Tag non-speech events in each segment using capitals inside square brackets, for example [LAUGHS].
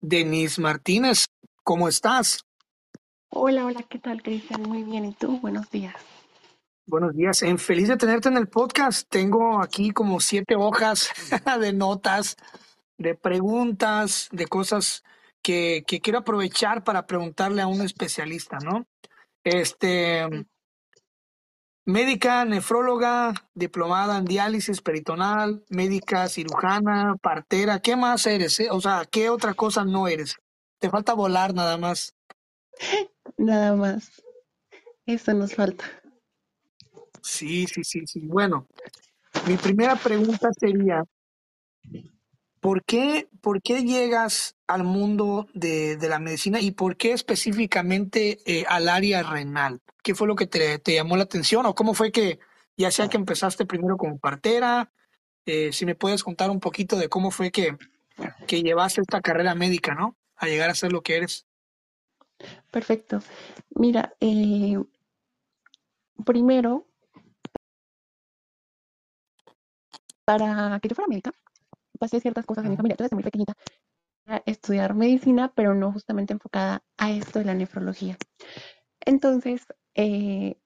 Denise Martínez. ¿Cómo estás? Hola, hola, ¿qué tal, Cristian? Muy bien, ¿y tú? Buenos días. Buenos días. En feliz de tenerte en el podcast. Tengo aquí como siete hojas [LAUGHS] de notas, de preguntas, de cosas que, que quiero aprovechar para preguntarle a un especialista, ¿no? Este, médica, nefróloga, diplomada en diálisis peritonal, médica, cirujana, partera, ¿qué más eres? eh? O sea, ¿qué otra cosa no eres? Te falta volar nada más. Nada más. Eso nos falta. Sí, sí, sí, sí. Bueno, mi primera pregunta sería, ¿por qué, por qué llegas al mundo de, la medicina y por qué específicamente eh, al área renal? ¿Qué fue lo que te, llamó la atención o cómo fue que, ya sea que empezaste primero como partera, eh, si me puedes contar un poquito de cómo fue que, que llevaste esta carrera médica, ¿no? A llegar a ser lo que eres. Perfecto. Mira, eh, primero, para que yo fuera médica, pasé ciertas cosas en mi familia. Entonces, desde muy pequeñita, a estudiar medicina, pero no justamente enfocada a esto de la nefrología. Entonces, eh,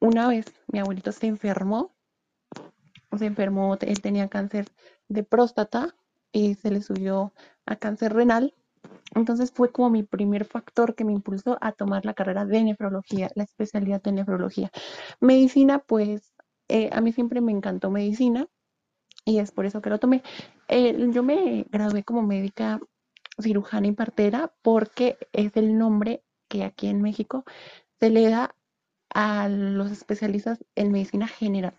una vez mi abuelito se enfermó, se enfermó, él tenía cáncer de próstata y se le subió a cáncer renal. Entonces fue como mi primer factor que me impulsó a tomar la carrera de nefrología, la especialidad de nefrología. Medicina, pues eh, a mí siempre me encantó medicina y es por eso que lo tomé. Eh, yo me gradué como médica cirujana y partera porque es el nombre que aquí en México se le da a los especialistas en medicina general.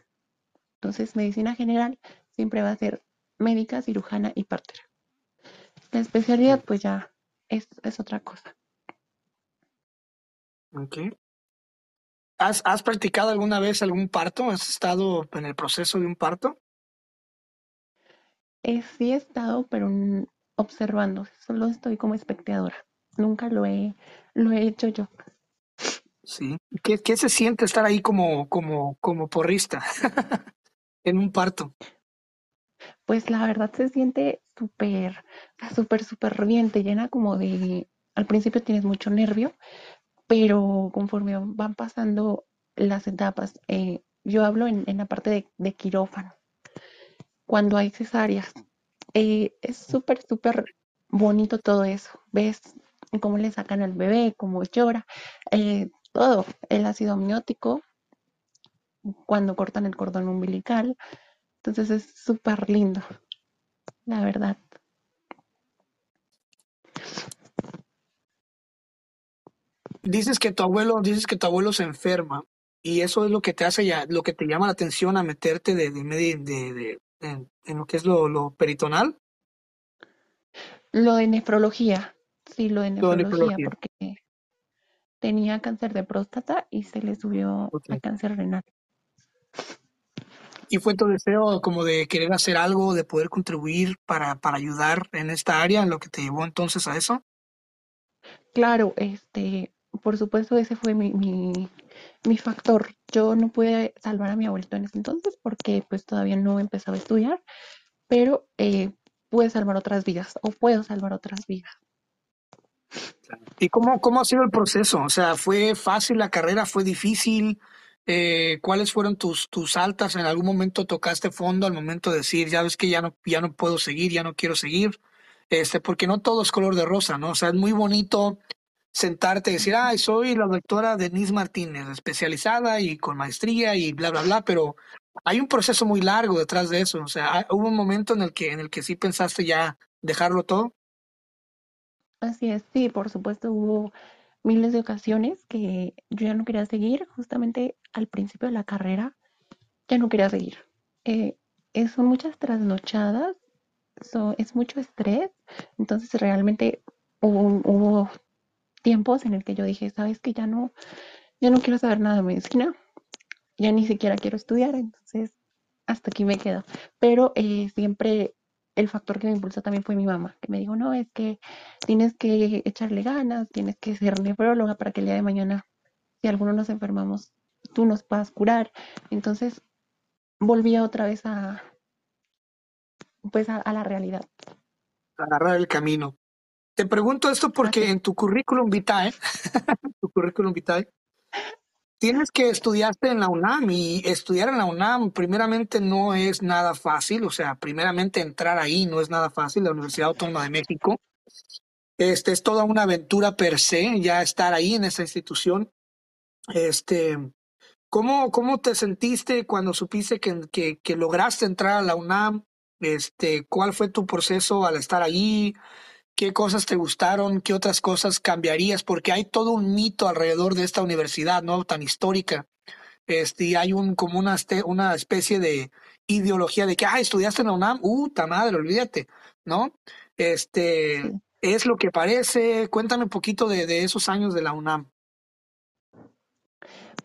Entonces, medicina general siempre va a ser médica, cirujana y partera. La especialidad, pues ya es, es otra cosa. Okay. ¿Has, ¿Has practicado alguna vez algún parto? ¿Has estado en el proceso de un parto? Eh, sí he estado, pero observando, solo estoy como espectadora. Nunca lo he, lo he hecho yo. Sí. ¿Qué, qué se siente estar ahí como, como, como porrista [LAUGHS] en un parto? Pues la verdad se siente súper, súper, súper bien, te llena como de, al principio tienes mucho nervio, pero conforme van pasando las etapas, eh, yo hablo en, en la parte de, de quirófano, cuando hay cesáreas, eh, es súper, súper bonito todo eso, ves cómo le sacan al bebé, cómo llora, eh, todo, el ácido amniótico, cuando cortan el cordón umbilical, entonces es súper lindo, la verdad. Dices que tu abuelo, dices que tu abuelo se enferma y eso es lo que te hace ya, lo que te llama la atención a meterte de, de, de, de- en, en lo que es lo, lo peritonal, Lo de nefrología, sí, lo de lo de nefrología, nefrología. porque tenía cáncer de próstata y se le subió a Okay. cáncer renal. Y fue tu deseo como de querer hacer algo, de poder contribuir para, para ayudar en esta área, lo que te llevó entonces a eso. Claro, este, por supuesto, ese fue mi, mi, mi factor. Yo no pude salvar a mi abuelito en ese entonces porque pues todavía no empezaba a estudiar, pero eh, pude salvar otras vidas o puedo salvar otras vidas. ¿Y cómo, cómo ha sido el proceso? O sea, ¿fue fácil la carrera? ¿Fue difícil? Eh, ¿cuáles fueron tus, tus altas? ¿En algún momento tocaste fondo al momento de decir, ya ves que ya no, ya no puedo seguir, ya no quiero seguir? Este, porque no todo es color de rosa, ¿no? O sea, es muy bonito sentarte y decir, ay, soy la doctora Denise Martínez, especializada y con maestría y bla, bla, bla, pero hay un proceso muy largo detrás de eso. O sea, hay- hubo un momento en el que, en el que sí pensaste ya dejarlo todo. Así es, sí, por supuesto hubo miles de ocasiones que yo ya no quería seguir, justamente al principio de la carrera ya no quería seguir. Eh, eh, son muchas trasnochadas, so- es mucho estrés, entonces realmente hubo, hubo tiempos en el que yo dije, sabes que ya no, ya no quiero saber nada de medicina, ya ni siquiera quiero estudiar, entonces hasta aquí me quedo. Pero eh, siempre el factor que me impulsó también fue mi mamá, que me dijo, no, es que tienes que echarle ganas, tienes que ser nefróloga para que el día de mañana, si alguno nos enfermamos, tú nos puedas curar. Entonces volví otra vez a, pues a, a la realidad. Agarrar el camino. Te pregunto esto porque en tu currículum vitae, [LAUGHS] tu currículum vitae, tienes que estudiaste en la UNAM y estudiar en la UNAM primeramente no es nada fácil, o sea, primeramente entrar ahí no es nada fácil, la Universidad Autónoma de México. Este es toda una aventura per se, ya estar ahí en esa institución. Este, ¿cómo, cómo te sentiste cuando supiste que, que, que lograste entrar a la UNAM? Este, ¿cuál fue tu proceso al estar allí? ¿Qué cosas te gustaron? ¿Qué otras cosas cambiarías? Porque hay todo un mito alrededor de esta universidad, ¿no? Tan histórica. Este, y hay un, como una, este, una especie de ideología de que, ah, estudiaste en la UNAM, uh, ta madre, olvídate, ¿no? Este, Sí. es lo que parece. Cuéntame un poquito de, de esos años de la UNAM.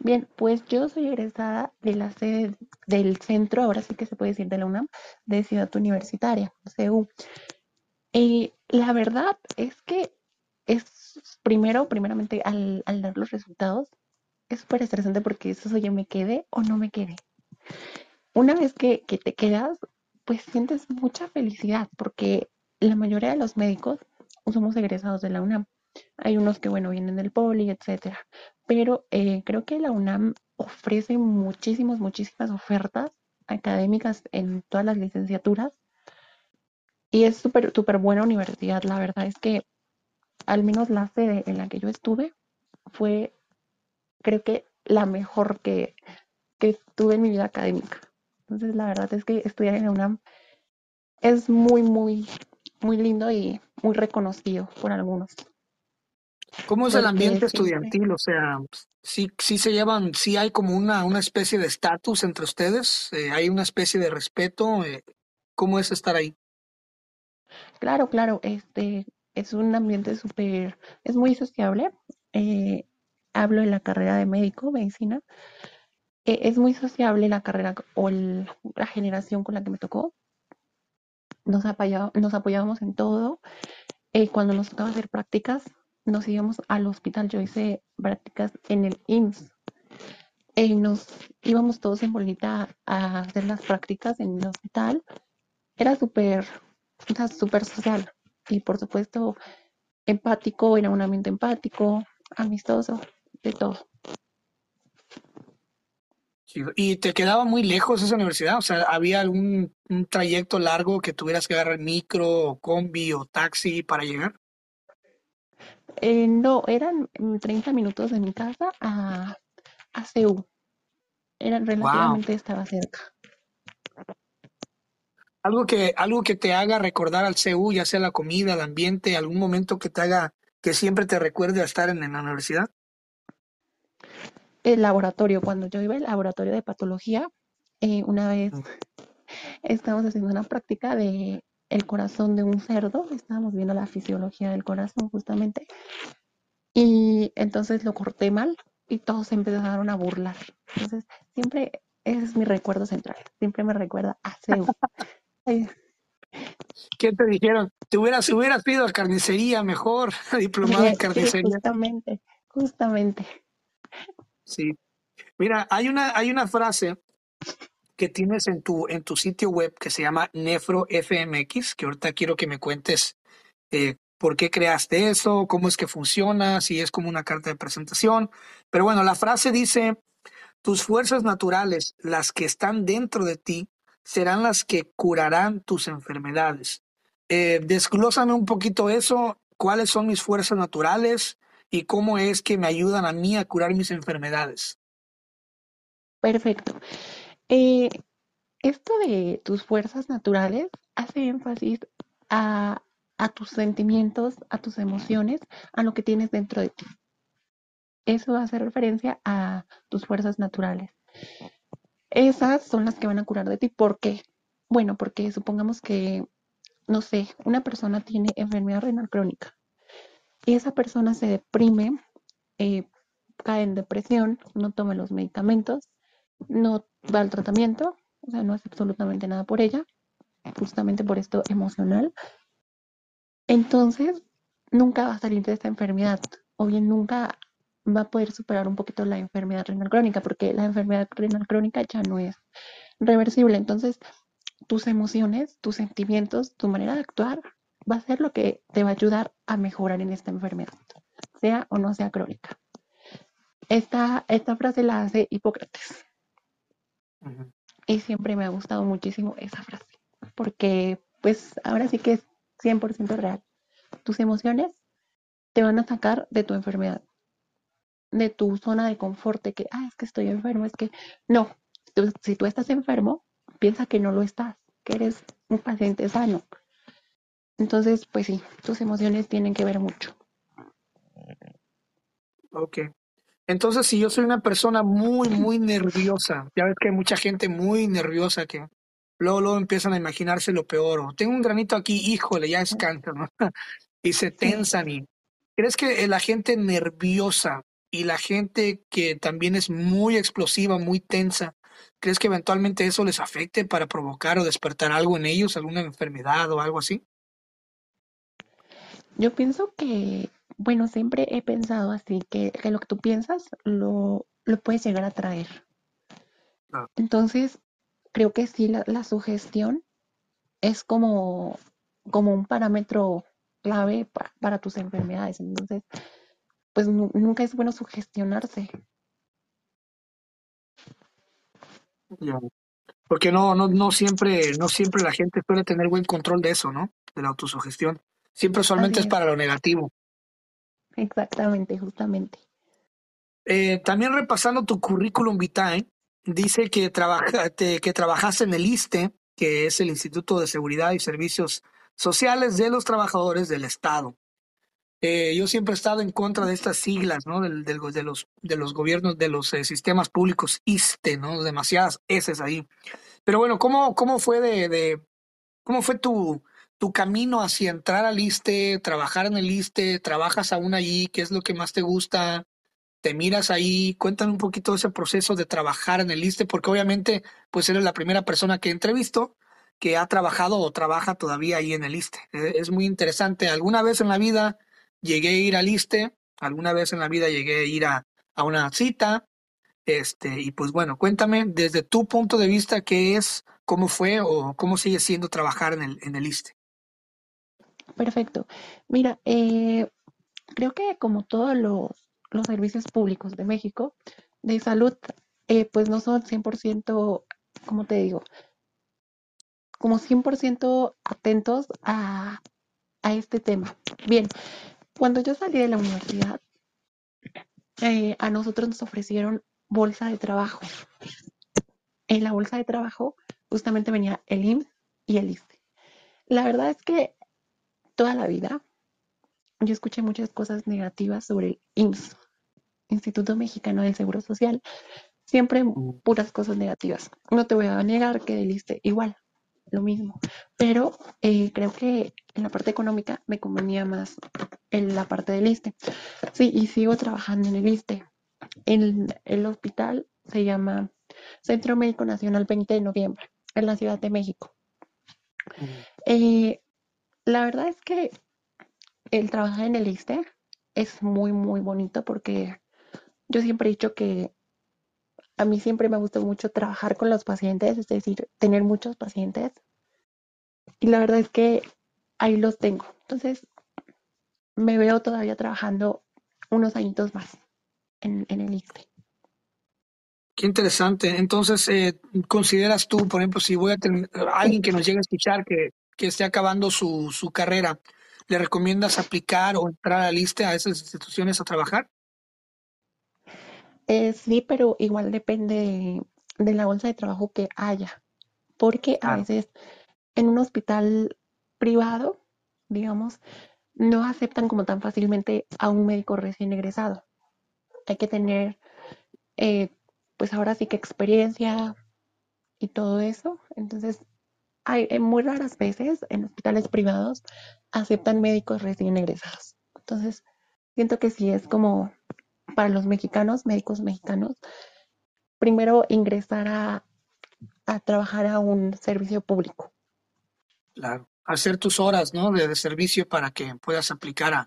Bien, pues yo soy egresada de la sede del centro, ahora sí que se puede decir de la UNAM, de Ciudad Universitaria, CU. Y la verdad es que es primero, primeramente, al, dar los resultados, es súper estresante porque eso, oye, me quedé o no me quedé. Una vez que, que te quedas, pues sientes mucha felicidad porque la mayoría de los médicos somos egresados de la UNAM. Hay unos que, bueno, vienen del Poli, etcétera. Pero eh, creo que la UNAM ofrece muchísimas, muchísimas ofertas académicas en todas las licenciaturas y es súper, súper buena universidad. La verdad es que al menos la sede en la que yo estuve fue, creo que la mejor que, que tuve en mi vida académica. Entonces, la verdad es que estudiar en la UNAM es muy, muy, muy lindo y muy reconocido por algunos. ¿Cómo es el ambiente estudiantil? O sea, sí, sí se llevan, sí hay como una, una especie de estatus entre ustedes, eh, hay una especie de respeto. eh, ¿cómo es estar ahí? Claro, claro, este es un ambiente súper, es muy sociable. Eh, hablo en la carrera de médico, medicina. Eh, es muy sociable la carrera o la generación con la que me tocó. Nos, nos apoyábamos en todo. Eh, cuando nos tocaba hacer prácticas, nos íbamos al hospital. Yo hice prácticas en el IMSS. Eh, nos íbamos todos en bolita a hacer las prácticas en el hospital. Era súper, o sea, súper social. Y por supuesto, empático, era un ambiente empático, amistoso, de todo. ¿Y te quedaba muy lejos esa universidad? O sea, ¿había algún un trayecto largo que tuvieras que agarrar micro, o combi o taxi para llegar? Eh, no, eran mm, 30 minutos de mi casa a, a CU. Eran Wow. relativamente, estaba cerca. Algo que, algo que te haga recordar al CU, ya sea la comida, el ambiente, algún momento que te haga, que siempre te recuerde a estar en, en la universidad. El laboratorio, cuando yo iba al laboratorio de patología, eh, una vez estábamos haciendo una práctica de el corazón de un cerdo, estábamos viendo la fisiología del corazón justamente, y entonces lo corté mal y todos se empezaron a burlar. Entonces, siempre ese es mi recuerdo central, siempre me recuerda a CEU. [LAUGHS] Ay, ¿Qué te dijeron? Te hubieras, hubieras ido a carnicería mejor, [LAUGHS] diplomado en [LAUGHS] Sí, carnicería. justamente, justamente. Sí. Mira, hay una, hay una frase que tienes en tu, en tu sitio web que se llama Nefro FMX, que ahorita quiero que me cuentes eh, por qué creaste eso, cómo es que funciona, si es como una carta de presentación. Pero bueno, la frase dice, tus fuerzas naturales, las que están dentro de ti, serán las que curarán tus enfermedades. Eh, desglósame un poquito eso, cuáles son mis fuerzas naturales y cómo es que me ayudan a mí a curar mis enfermedades. Perfecto. Eh, esto de tus fuerzas naturales hace énfasis a, a tus sentimientos, a tus emociones, a lo que tienes dentro de ti. Eso hace referencia a tus fuerzas naturales. Esas son las que van a curar de ti. ¿Por qué? Bueno, porque supongamos que, no sé, una persona tiene enfermedad renal crónica y esa persona se deprime, eh, cae en depresión, no toma los medicamentos, no va al tratamiento, o sea, no hace absolutamente nada por ella, justamente por esto emocional. Entonces, nunca va a salir de esta enfermedad, o bien nunca va a poder superar un poquito la enfermedad renal crónica, porque la enfermedad renal crónica ya no es reversible. Entonces, tus emociones, tus sentimientos, tu manera de actuar va a ser lo que te va a ayudar a mejorar en esta enfermedad, sea o no sea crónica. Esta, esta frase la hace Hipócrates. Y siempre me ha gustado muchísimo esa frase, porque pues ahora sí que es 100% real. Tus emociones te van a sacar de tu enfermedad, de tu zona de confort, de que, ah, es que estoy enfermo, es que no, si tú estás enfermo, piensa que no lo estás, que eres un paciente sano. Entonces, pues sí, tus emociones tienen que ver mucho. Ok. Entonces, si yo soy una persona muy, muy [CLEARS THROAT] nerviosa, ya ves que hay mucha gente muy nerviosa que luego, luego empiezan a imaginarse lo peor, o tengo un granito aquí, híjole, ya es cáncer, ¿no? [LAUGHS] y se tensan y... ¿Crees que la gente nerviosa y la gente que también es muy explosiva, muy tensa, ¿crees que eventualmente eso les afecte para provocar o despertar algo en ellos, alguna enfermedad o algo así? Yo pienso que, bueno, siempre he pensado así, que, que lo que tú piensas lo, lo puedes llegar a traer. Ah. Entonces, creo que sí, la, la sugestión es como, como un parámetro clave pa- para tus enfermedades. Entonces, pues nu- nunca es bueno sugestionarse. Ya. Porque no, no, no siempre, no siempre la gente suele tener buen control de eso, ¿no? De la autosugestión. Siempre solamente es es, para lo negativo. exactamente, justamente. Eh, también repasando tu currículum vitae, dice que, trabaja, te- que trabajaste en el ISTE, que es el Instituto de Seguridad y Servicios Sociales de los Trabajadores del Estado. Eh, yo siempre he estado en contra de estas siglas, ¿no? Del, de, los, de los gobiernos, de los eh, sistemas públicos ISTE, ¿no? Demasiadas S ahí. Pero bueno, ¿cómo, cómo fue de, de- cómo fue tu, tu camino hacia entrar al ISTE, trabajar en el ISTE, trabajas aún allí, qué es lo que más te gusta? te miras ahí, cuéntame un poquito ese proceso de trabajar en el ISTE, porque obviamente pues eres la primera persona que he entrevisto que ha trabajado o trabaja todavía ahí en el ISTE. Eh, Es muy interesante. Alguna vez en la vida llegué a ir al ISTE, alguna vez en la vida llegué a ir a, a una cita, este, y pues bueno, cuéntame desde tu punto de vista qué es, cómo fue o cómo sigue siendo trabajar en el, en el ISTE. Perfecto. Mira, eh, creo que como todos los, los servicios públicos de México de salud, eh, pues no son 100%, como te digo, como 100% atentos a, a este tema. Bien, cuando yo salí de la universidad, eh, a nosotros nos ofrecieron bolsa de trabajo. En la bolsa de trabajo justamente venía el IMSS y el ISSSTE. La verdad es que toda la vida yo escuché muchas cosas negativas sobre el IMSS, Instituto Mexicano del Seguro Social, siempre puras cosas negativas. No te voy a negar que del ISSSTE igual, lo mismo, pero eh, creo que en la parte económica me convenía más en la parte del ISSSTE. Sí, y sigo trabajando en el ISSSTE. El, el hospital se llama Centro Médico Nacional 20 de noviembre, en la Ciudad de México. Eh, la verdad es que el trabajar en el ISSSTE es muy, muy bonito porque yo siempre he dicho que a mí siempre me gusta mucho trabajar con los pacientes, es decir, tener muchos pacientes. Y la verdad es que ahí los tengo. Entonces, me veo todavía trabajando unos añitos más en, el ISSSTE. Qué interesante. Entonces, eh, ¿consideras tú, por ejemplo, si voy a tener alguien que nos llegue a escuchar que, que esté acabando su, su carrera, ¿le recomiendas aplicar o entrar a lista a esas instituciones a trabajar? Eh, sí, pero igual depende de, de la bolsa de trabajo que haya, porque a Claro. veces en un hospital privado, digamos, no aceptan como tan fácilmente a un médico recién egresado. Hay que tener, eh, pues ahora sí que experiencia y todo eso. Entonces, hay en muy raras veces en hospitales privados aceptan médicos recién egresados. Entonces, siento que sí es como para los mexicanos, médicos mexicanos, primero ingresar a, a trabajar a un servicio público. Claro. Hacer tus horas, ¿no? De, de servicio para que puedas aplicar a,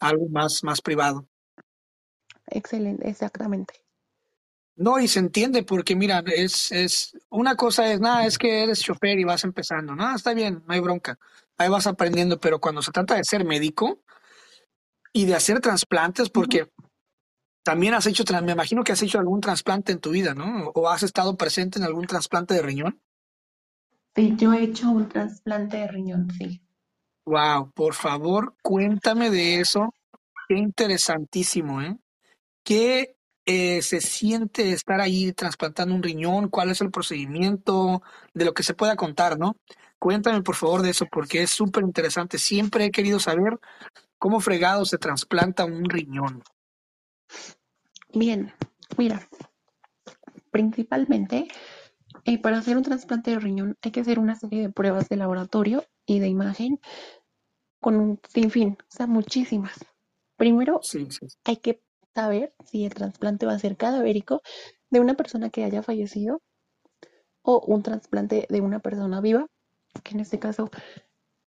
a algo más, más privado. Excelente, exactamente. No, y se entiende porque mira, es, es, una cosa es, nada, es que eres chofer y vas empezando, no, está bien, no hay bronca, ahí vas aprendiendo, pero cuando se trata de ser médico y de hacer trasplantes, porque también has hecho, me imagino que has hecho algún trasplante en tu vida, ¿no? O has estado presente en algún trasplante de riñón. Sí, yo he hecho un trasplante de riñón, sí. Wow, por favor, cuéntame de eso, qué interesantísimo, ¿eh? ¿Qué eh, se siente estar ahí trasplantando un riñón? ¿Cuál es el procedimiento? De lo que se pueda contar, ¿no? Cuéntame por favor de eso porque es súper interesante. Siempre he querido saber cómo fregado se trasplanta un riñón. Bien, mira, principalmente eh, para hacer un trasplante de riñón hay que hacer una serie de pruebas de laboratorio y de imagen con un sinfín, o sea, muchísimas. Primero Sí, sí. hay que saber si el trasplante va a ser cadavérico de una persona que haya fallecido o un trasplante de una persona viva, que en este caso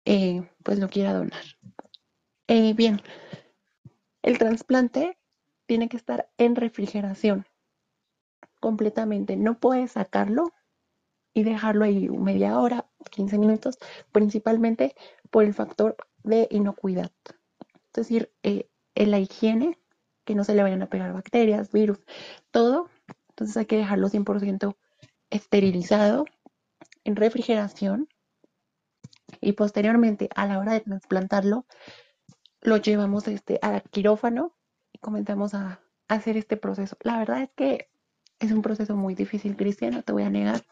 eh, pues lo quiera donar. Eh, bien, el trasplante tiene que estar en refrigeración completamente. No puedes sacarlo y dejarlo ahí media hora, 15 minutos, principalmente por el factor de inocuidad. Es decir, eh, en la higiene, que no se le vayan a pegar bacterias, virus, todo. Entonces hay que dejarlo 100% esterilizado en refrigeración y posteriormente a la hora de trasplantarlo lo llevamos este, al quirófano comenzamos a, a hacer este proceso. La verdad es que es un proceso muy difícil, Cristian, no te voy a negar.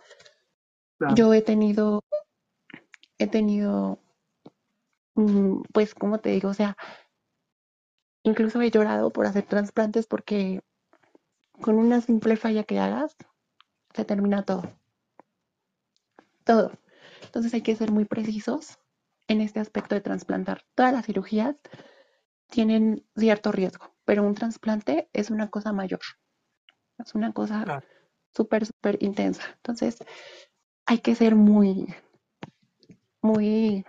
Claro. Yo he tenido, he tenido, mm, pues, como te digo, o sea, incluso he llorado por hacer trasplantes porque con una simple falla que hagas, se termina todo. Todo. Entonces hay que ser muy precisos en este aspecto de trasplantar. Todas las cirugías tienen cierto riesgo, pero un trasplante es una cosa mayor. Es una cosa súper, súper intensa. Entonces hay que ser muy, muy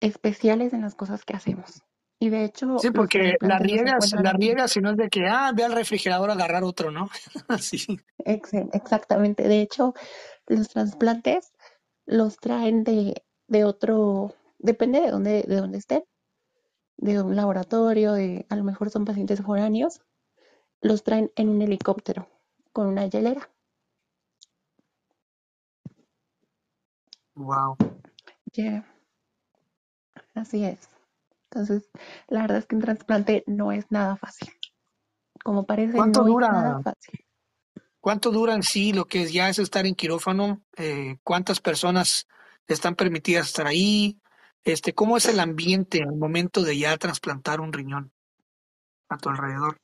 especiales en las cosas que hacemos. Y de hecho, Sí, porque la riegas, la riegas, si no es de que, ah, ve al refrigerador a agarrar otro, ¿no? [LAUGHS] Sí, Ex- Exactamente. De hecho, los trasplantes los traen de, de otro, depende de dónde, de dónde estén, de un laboratorio, de, a lo mejor son pacientes foráneos, los traen en un helicóptero con una hielera. wow. Yeah, así es. Entonces, la verdad es que un trasplante no es nada fácil. Como parece, ¿Cuánto no es nada dura, fácil. cuánto dura en sí lo que es ya es estar en quirófano? Eh, ¿cuántas personas están permitidas estar ahí? Este, ¿cómo es el ambiente al momento de ya trasplantar un riñón a tu alrededor?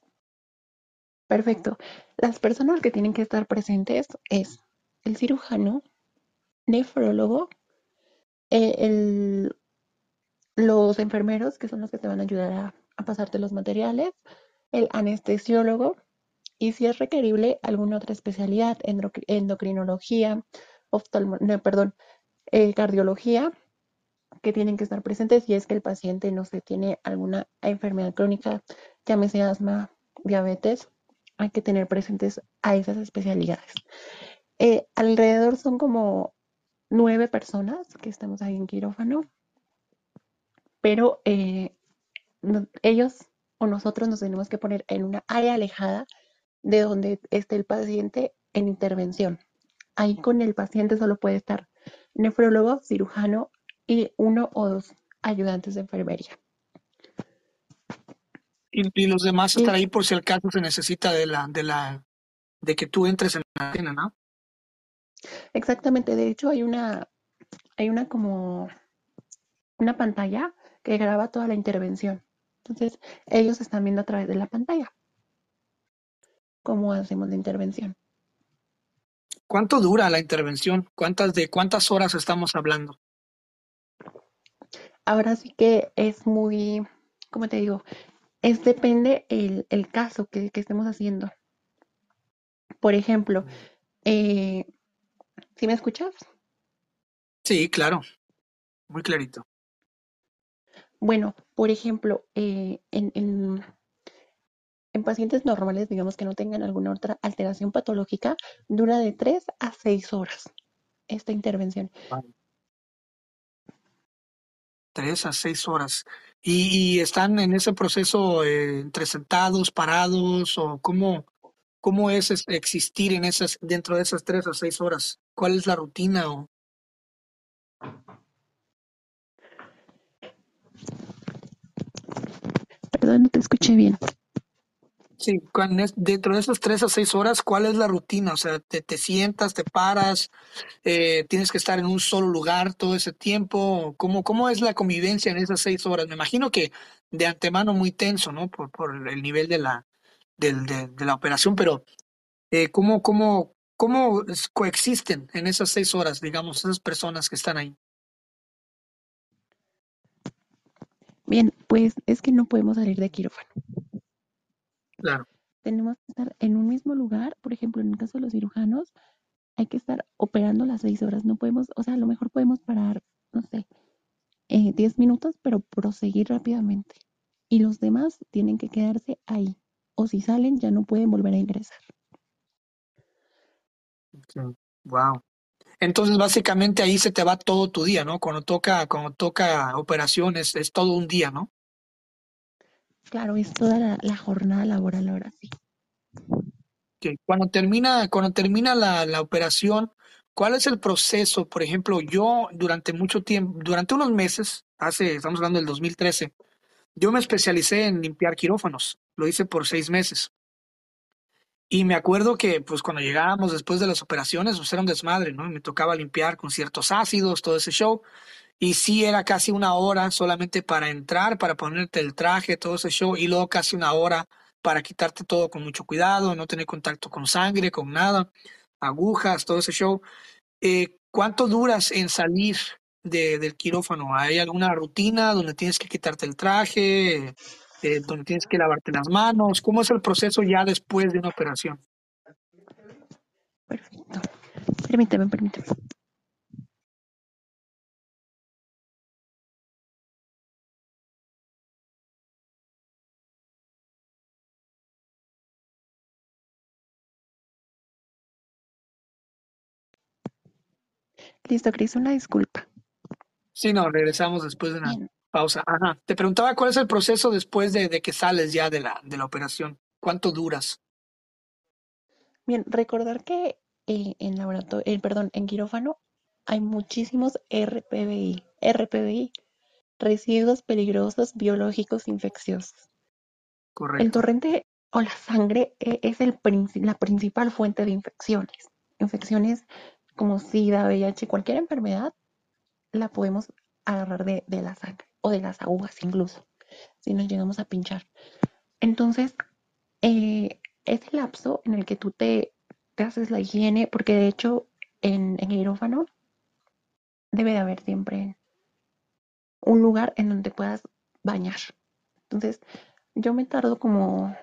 Perfecto. Las personas que tienen que estar presentes es el cirujano, nefrólogo, eh, el, los enfermeros, que son los que te van a ayudar a, pasarte los materiales, el anestesiólogo y si es requerible alguna otra especialidad, endocri- endocrinología, oftalmo, perdón, eh, cardiología, que tienen que estar presentes si es que el paciente no se tiene alguna enfermedad crónica, llámese asma, diabetes, hay que tener presentes a esas especialidades. Eh, alrededor son como nueve personas que estamos ahí en quirófano, pero eh, ellos o nosotros nos tenemos que poner en una área alejada de donde esté el paciente en intervención. Ahí con el paciente solo puede estar nefrólogo, cirujano y uno o dos ayudantes de enfermería. Y, y los demás estar Y ahí por si el caso se necesita de la, de la, de que tú entres en la escena, ¿no? exactamente, de hecho hay una, hay una como una pantalla que graba toda la intervención. Entonces, ellos están viendo a través de la pantalla cómo hacemos la intervención. ¿Cuánto dura la intervención? ¿Cuántas de cuántas horas estamos hablando? Ahora sí que es muy, ¿cómo te digo? Es depende el, el caso que, que estemos haciendo. Por ejemplo, eh, ¿sí me escuchas? Sí, claro, muy clarito. Bueno, por ejemplo, eh, en, en, En pacientes normales, digamos que no tengan alguna otra alteración patológica, dura de 3 a 6 horas esta intervención. Tres a seis horas. ¿Y, están en ese proceso eh, entre sentados, parados o cómo, cómo es es- existir en esas, dentro de esas tres a seis horas? ¿Cuál es la rutina? O, Perdón, no te escuché bien. Sí, dentro de esas tres a seis horas, ¿cuál es la rutina? O sea, te, te sientas, te paras, eh, tienes que estar en un solo lugar todo ese tiempo. ¿Cómo, cómo es la convivencia en esas seis horas? Me imagino que de antemano muy tenso, ¿no? Por, por el nivel de la, del, de, la operación, pero eh, ¿cómo, cómo, cómo coexisten en esas seis horas, digamos, esas personas que están ahí? Bien, pues es que no podemos salir de quirófano. Claro, Tenemos que estar en un mismo lugar. Por ejemplo, en el caso de los cirujanos, hay que estar operando las seis horas. No podemos, o sea, a lo mejor podemos parar, no sé, eh, 10 minutos, pero proseguir rápidamente. Y los demás tienen que quedarse ahí. O si salen, ya no pueden volver a ingresar. wow. Entonces, básicamente ahí se te va todo tu día, ¿no? Cuando toca, cuando toca operaciones, es todo un día, ¿no? Claro, es toda la, jornada laboral ahora sí. Que cuando termina, cuando termina la, la operación, ¿cuál es el proceso? Por ejemplo, yo durante mucho tiempo, durante unos meses, hace, estamos hablando del 2013, yo me especialicé en limpiar quirófanos. Lo hice por seis meses. Y me acuerdo que, pues, cuando llegábamos después de las operaciones, pues era un desmadre, ¿no? Me tocaba limpiar con ciertos ácidos, todo ese show. Y sí, era casi una hora solamente para entrar, para ponerte el traje, todo ese show, y luego casi una hora para quitarte todo con mucho cuidado, no tener contacto con sangre, con nada, agujas, todo ese show. Eh, ¿cuánto duras en salir de, del quirófano? ¿Hay alguna rutina donde tienes que quitarte el traje, eh, donde tienes que lavarte las manos? ¿Cómo es el proceso ya después de una operación? Perfecto. Permíteme, permíteme. Listo, Cris, una disculpa. Sí, no, regresamos después de una Bien, pausa. Ajá. Te preguntaba cuál es el proceso después de, de que sales ya de la, de la operación. ¿Cuánto duras? bien, recordar que eh, en laboratorio, eh, perdón, en quirófano hay muchísimos RPBI. RPBI, residuos peligrosos biológicos infecciosos. El Correcto. torrente o la sangre eh, es el la principal fuente de infecciones. Infecciones como SIDA, VIH, cualquier enfermedad la podemos agarrar de, de la sangre o de las agujas incluso, si nos llegamos a pinchar. Entonces, eh, ese lapso en el que tú te, te haces la higiene, porque de hecho en, el quirófano debe de haber siempre un lugar en donde puedas bañar. Entonces, yo me tardo como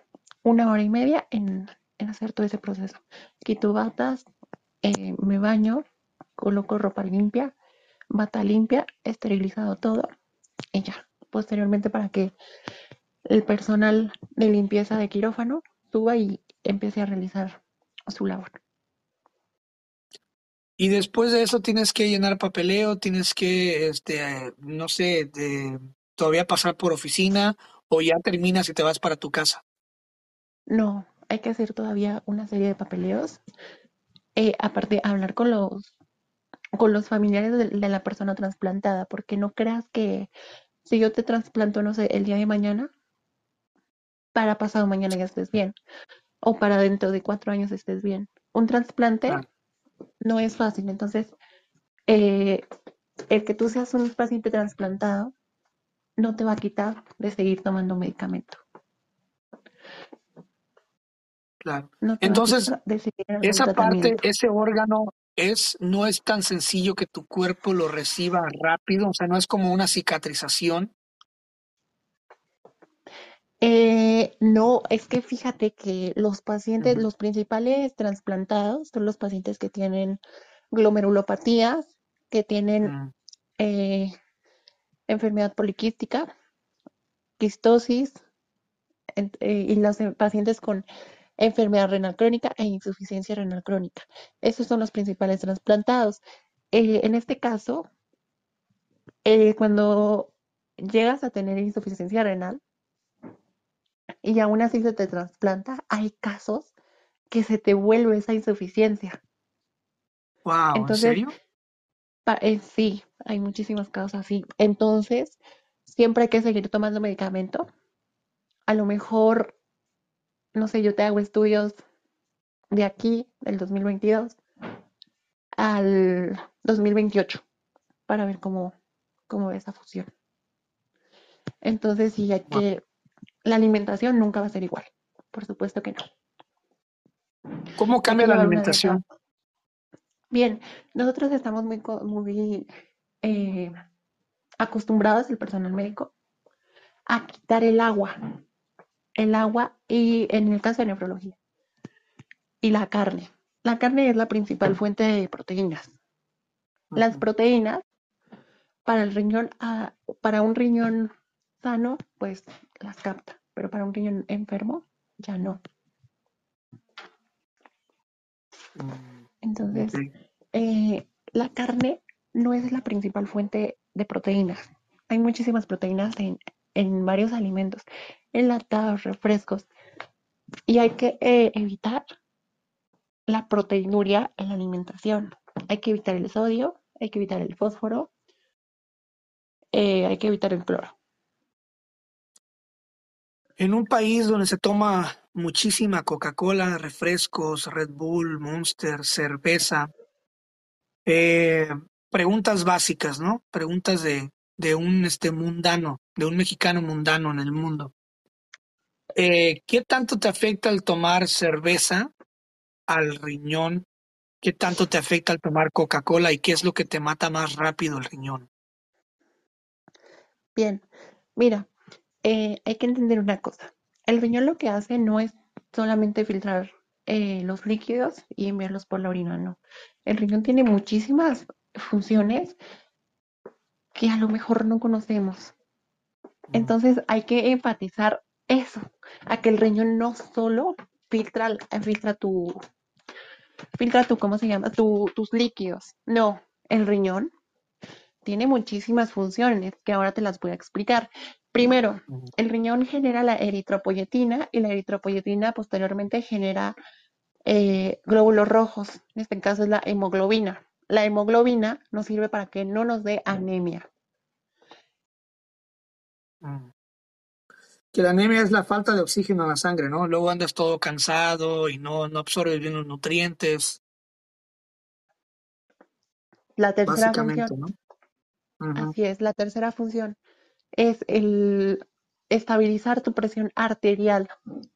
una hora y media en, en hacer todo ese proceso. Quito batas, eh, me baño, coloco ropa limpia, bata limpia, esterilizado todo y ya. Posteriormente para que el personal de limpieza de quirófano suba y empiece a realizar su labor. Y después de eso tienes que llenar papeleo, tienes que, este, no sé, de, todavía pasar por oficina o ya terminas y te vas para tu casa. No, hay que hacer todavía una serie de papeleos. Eh, aparte, hablar con los, con los familiares de, de la persona trasplantada, porque no creas que si yo te trasplanto, no sé, el día de mañana, para pasado mañana ya estés bien, o para dentro de cuatro años estés bien. Un trasplante Claro. no es fácil, entonces eh, el que tú seas un paciente trasplantado no te va a quitar de seguir tomando medicamento, Claro. no Entonces, esa parte, ese órgano es, no es tan sencillo que tu cuerpo lo reciba rápido, o sea, no es como una cicatrización. Eh, no, es que fíjate que los pacientes, los principales trasplantados son los pacientes que tienen glomerulopatías, que tienen Mm, eh, enfermedad poliquística, quistosis, eh, y los pacientes con enfermedad renal crónica e insuficiencia renal crónica. Esos son los principales trasplantados. Eh, en este caso, eh, cuando llegas a tener insuficiencia renal y aún así se te trasplanta, hay casos que se te vuelve esa insuficiencia. Wow, Entonces, ¿en serio? Eh, sí, hay muchísimos casos así. Entonces, siempre hay que seguir tomando medicamento. A lo mejor, no sé, yo te hago estudios de aquí, del 2022, al 2028, para ver cómo, cómo esa fusión. Entonces, sí, hay que... La alimentación nunca va a ser igual. Por supuesto que no. ¿Cómo cambia la alimentación? Bien, nosotros estamos muy, muy eh, acostumbrados, el personal médico, a quitar el agua. El agua y en el caso de nefrología. Y la carne. La carne es la principal fuente de proteínas. Las proteínas para el riñón, ah, para un riñón sano, pues las capta, pero para un riñón enfermo, ya no. Mm, Entonces, eh, la carne no es la principal fuente de proteínas. Hay muchísimas proteínas en, en varios alimentos, enlatados, refrescos, y hay que eh, evitar la proteinuria en la alimentación. Hay que evitar el sodio, hay que evitar el fósforo, eh, hay que evitar el cloro. En un país donde se toma muchísima Coca-Cola, refrescos, Red Bull, Monster, cerveza, eh, preguntas básicas, ¿no? Preguntas de, de un este mundano, de un mexicano mundano en el mundo. Eh, ¿Qué tanto te afecta el tomar cerveza al riñón? ¿Qué tanto te afecta el tomar Coca-Cola y qué es lo que te mata más rápido el riñón? Bien, mira, eh, hay que entender una cosa. El riñón lo que hace no es solamente filtrar eh, los líquidos y enviarlos por la orina, no. El riñón tiene muchísimas funciones que a lo mejor no conocemos. Mm. Entonces hay que enfatizar eso, a que el riñón no solo filtra, filtra tu, filtra tu, ¿cómo se llama? tus líquidos. No, el riñón tiene muchísimas funciones que ahora te las voy a explicar. Primero, el riñón genera la eritropoyetina y la eritropoyetina posteriormente genera eh, glóbulos rojos. En este caso es la hemoglobina. La hemoglobina nos sirve para que no nos dé anemia. Que la anemia es la falta de oxígeno en la sangre, ¿no? Luego andas todo cansado y no, no absorbes bien los nutrientes. La tercera función. Así es, la tercera función es el estabilizar tu presión arterial.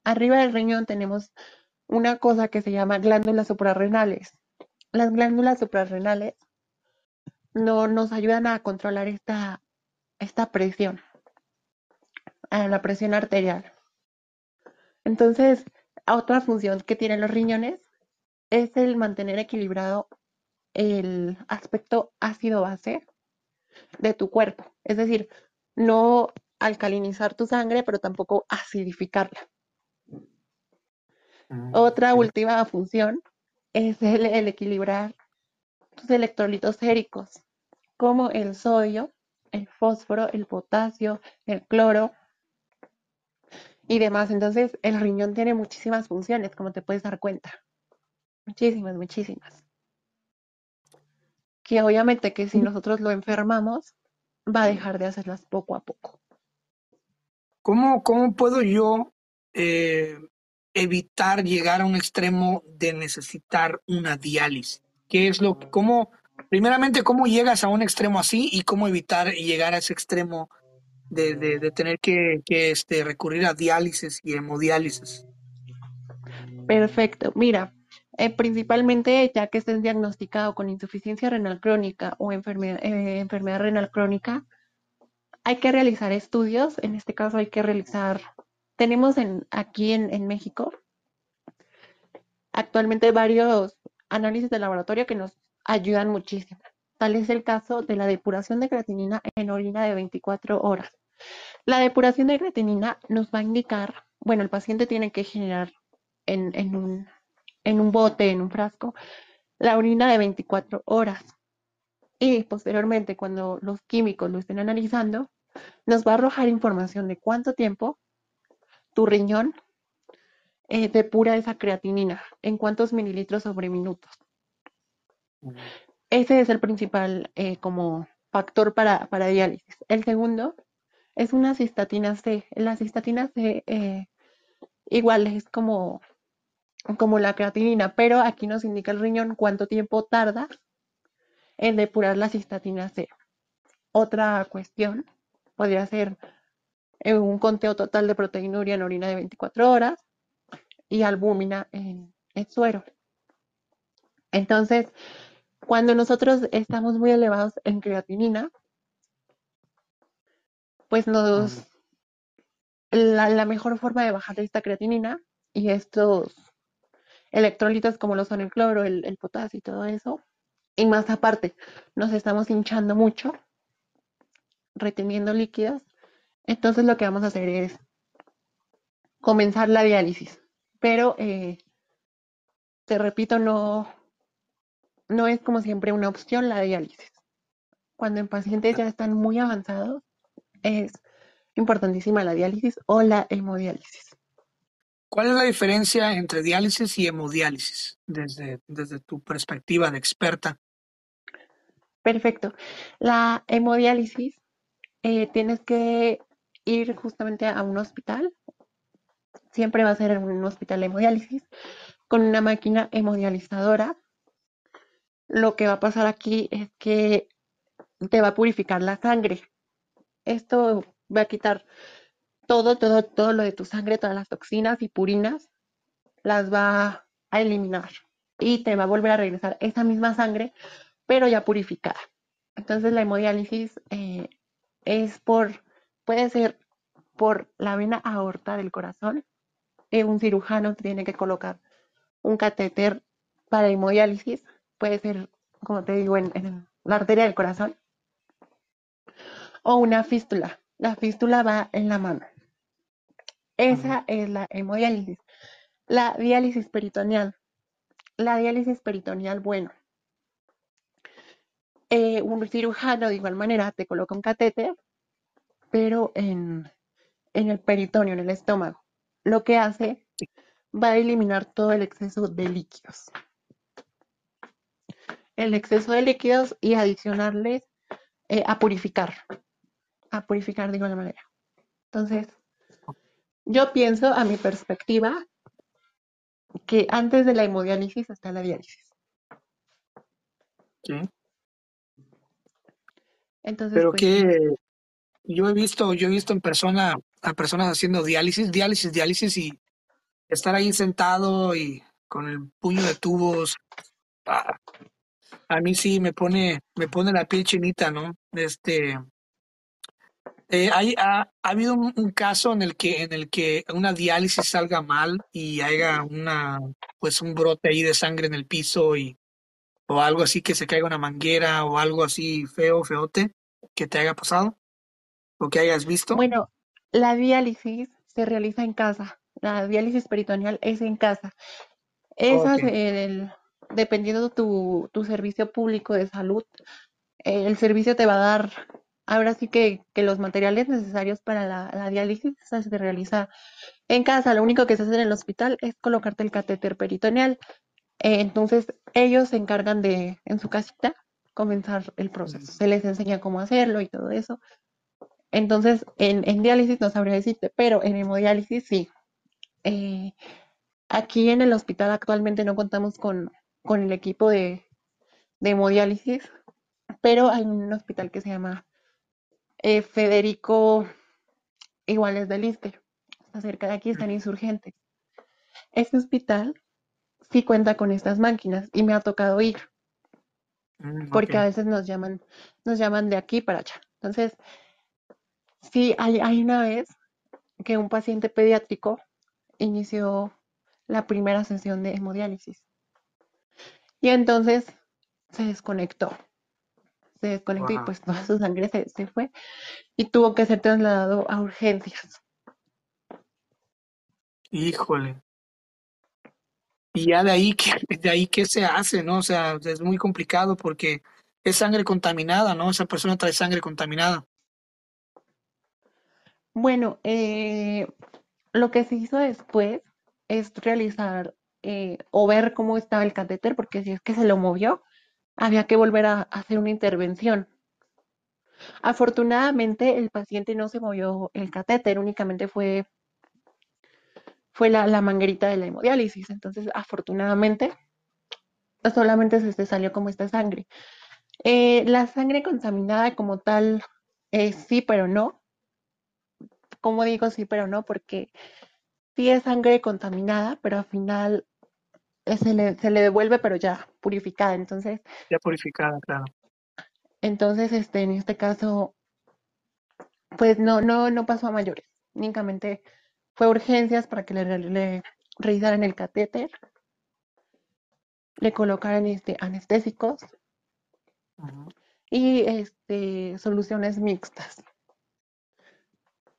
Arriba del riñón tenemos una cosa que se llama glándulas suprarrenales. Las glándulas suprarrenales no, nos ayudan a controlar esta, esta presión, a la presión arterial. Entonces, otra función que tienen los riñones es el mantener equilibrado el aspecto ácido-base de tu cuerpo. Es decir, no alcalinizar tu sangre, pero tampoco acidificarla. Mm, Otra última función es el, equilibrar tus electrolitos séricos, como el sodio, el fósforo, el potasio, el cloro y demás. Entonces, el riñón tiene muchísimas funciones, como te puedes dar cuenta. Muchísimas, muchísimas. Que obviamente que si nosotros lo enfermamos, va a dejar de hacerlas poco a poco. ¿Cómo, cómo puedo yo eh, evitar llegar a un extremo de necesitar una diálisis? ¿Qué es lo cómo, primeramente, cómo llegas a un extremo así y cómo evitar llegar a ese extremo de, de, tener que, que este, recurrir a diálisis y hemodiálisis? Perfecto. Mira, eh, principalmente ya que estés diagnosticado con insuficiencia renal crónica o enfermedad, eh, enfermedad renal crónica, hay que realizar estudios. En este caso hay que realizar, tenemos en, aquí en, en México actualmente varios análisis de laboratorio que nos ayudan muchísimo. Tal es el caso de la depuración de creatinina en orina de 24 horas. La depuración de creatinina nos va a indicar bueno, el paciente tiene que generar en, en, un, en un bote, en un frasco, la orina de 24 horas. Y posteriormente, cuando los químicos lo estén analizando, nos va a arrojar información de cuánto tiempo tu riñón eh, depura esa creatinina, en cuántos mililitros sobre minutos. Ese es el principal eh, como factor para, para, diálisis. El segundo es una cistatina C. La cistatina C eh, igual es como, como la creatinina, pero aquí nos indica el riñón cuánto tiempo tarda en depurar la cistatina C. Otra cuestión podría ser un conteo total de proteinuria en orina de 24 horas y albúmina en, suero. Entonces, cuando nosotros estamos muy elevados en creatinina, pues nos la, mejor forma de bajar esta creatinina y estos electrolitos como lo son el cloro, el, el potasio y todo eso, y más aparte, nos estamos hinchando mucho, reteniendo líquidos, entonces lo que vamos a hacer es comenzar la diálisis. Pero, eh, te repito, no, no es como siempre una opción la diálisis. Cuando en pacientes ya están muy avanzados, es importantísima la diálisis o la hemodiálisis. ¿Cuál es la diferencia entre diálisis y hemodiálisis desde, desde tu perspectiva de experta? Perfecto. La hemodiálisis eh, tienes que ir justamente a un hospital, siempre va a ser en un hospital de hemodiálisis, con una máquina hemodializadora. Lo que va a pasar aquí es que te va a purificar la sangre. Esto va a quitar todo, todo, todo lo de tu sangre, todas las toxinas y purinas, las va a eliminar y te va a volver a regresar esa misma sangre, pero ya purificada. Entonces la hemodiálisis eh, es por Puede ser por la vena aorta del corazón. Eh, un cirujano tiene que colocar un catéter para hemodiálisis. Puede ser, como te digo, en, la arteria del corazón. O una fístula. La fístula va en la mano. Esa es la hemodiálisis. La diálisis peritoneal. La diálisis peritoneal, bueno. Eh, un cirujano de igual manera te coloca un catéter pero en, el peritoneo, en el estómago. Lo que hace va a eliminar todo el exceso de líquidos. El exceso de líquidos y adicionarles eh, a purificar. A purificar de igual manera. Entonces, yo pienso, a mi perspectiva, que antes de la hemodiálisis está la diálisis. Sí. Entonces, Pero pues, que yo he visto, yo he visto en persona a personas haciendo diálisis, diálisis, diálisis y estar ahí sentado y con el puño de tubos. Ah, a mí sí me pone, me pone la piel chinita, ¿no? Este, eh, hay, ha, habido un, caso en el que en el que una diálisis salga mal y haya una pues un brote ahí de sangre en el piso y o algo así que se caiga una manguera o algo así feo feote que te haya pasado o que hayas visto? Bueno, la diálisis se realiza en casa. La diálisis peritoneal es en casa. Esa, dependiendo de tu, tu, servicio público de salud, el servicio te va a dar, ahora sí que, que los materiales necesarios para la, diálisis se realiza en casa. Lo único que se hace en el hospital es colocarte el catéter peritoneal. Eh, entonces, ellos se encargan de, en su casita, comenzar el proceso. Se les enseña cómo hacerlo y todo eso. Entonces, en, diálisis no sabría decirte, pero en hemodiálisis sí. Eh, aquí en el hospital actualmente no contamos con, el equipo de, hemodiálisis, pero hay un hospital que se llama eh, Federico Iguales del Iste. Está cerca de aquí, están insurgentes. Este hospital sí cuenta con estas máquinas y me ha tocado ir. Mm, porque a veces nos llaman, nos llaman de aquí para allá. Entonces, Sí, hay, hay una vez que un paciente pediátrico inició la primera sesión de hemodiálisis. Y entonces se desconectó. Se desconectó y pues [LAUGHS] toda su sangre se, se, fue y tuvo que ser trasladado a urgencias. Híjole. Y ya de ahí, ¿qué, [LAUGHS] de ahí qué se hace, ¿no? O sea, es muy complicado porque es sangre contaminada, ¿no? Esa persona trae sangre contaminada. Bueno, eh, lo que se hizo después es realizar eh, o ver cómo estaba el catéter, porque si es que se lo movió, había que volver a hacer una intervención. Afortunadamente, el paciente no se movió el catéter, únicamente fue, fue la, la manguerita de la hemodiálisis. Entonces, afortunadamente, solamente se, salió como esta sangre. Eh, la sangre contaminada como tal, eh, sí, pero no. Como digo sí, pero no? Porque sí es sangre contaminada, pero al final se le, se le devuelve, pero ya purificada. Entonces, Ya purificada, claro. entonces este, en este caso, pues no, no, no pasó a mayores. Únicamente fue urgencias para que le, le- revisaran el catéter, le colocaran este, anestésicos y este, soluciones mixtas.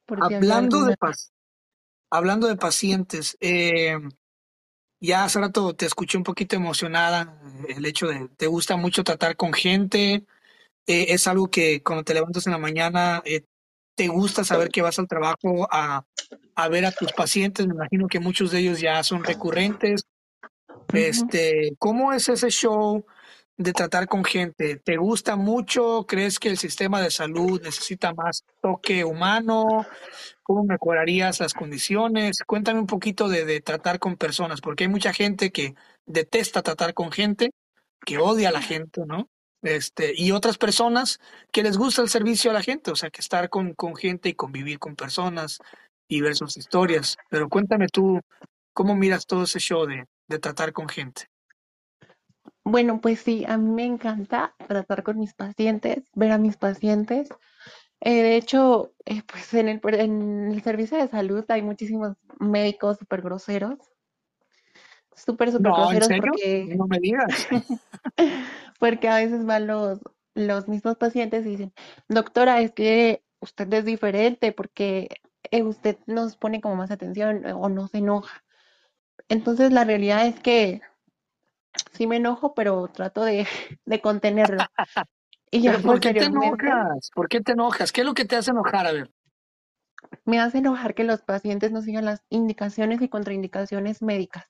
Por si había Hablando de, alguna. pas- hablando de pacientes, eh, ya hace rato te escuché un poquito emocionada, eh, el hecho de te gusta mucho tratar con gente, eh, es algo que cuando te levantas en la mañana, eh, te gusta saber que vas al trabajo a, a ver a tus pacientes, me imagino que muchos de ellos ya son recurrentes. Este, ¿cómo es ese show de tratar con gente? ¿Te gusta mucho? ¿Crees que el sistema de salud necesita más toque humano? ¿Cómo mejorarías las condiciones? Cuéntame un poquito de, de tratar con personas, porque hay mucha gente que detesta tratar con gente, que odia a la gente, ¿no? Este, y otras personas que les gusta el servicio a la gente, o sea, que estar con, con gente y convivir con personas y ver sus historias. Pero cuéntame tú, ¿cómo miras todo ese show de, de tratar con gente? Bueno, pues sí, a mí me encanta tratar con mis pacientes, ver a mis pacientes. Eh, de hecho, eh, pues en el, en el servicio de salud hay muchísimos médicos súper groseros, súper, súper No, ¿en groseros serio? porque, No me digas. [LAUGHS] porque a veces van los, los mismos pacientes y dicen, doctora, es que usted es diferente porque eh, usted nos pone como más atención eh, o no se enoja. Entonces la realidad es que sí me enojo, pero trato de, [LAUGHS] de contenerlo. Y ya Pero ¿por qué te enojas? ¿Por qué te enojas? ¿Qué es lo que te hace enojar? A ver. me hace enojar que los pacientes no sigan las indicaciones y contraindicaciones médicas,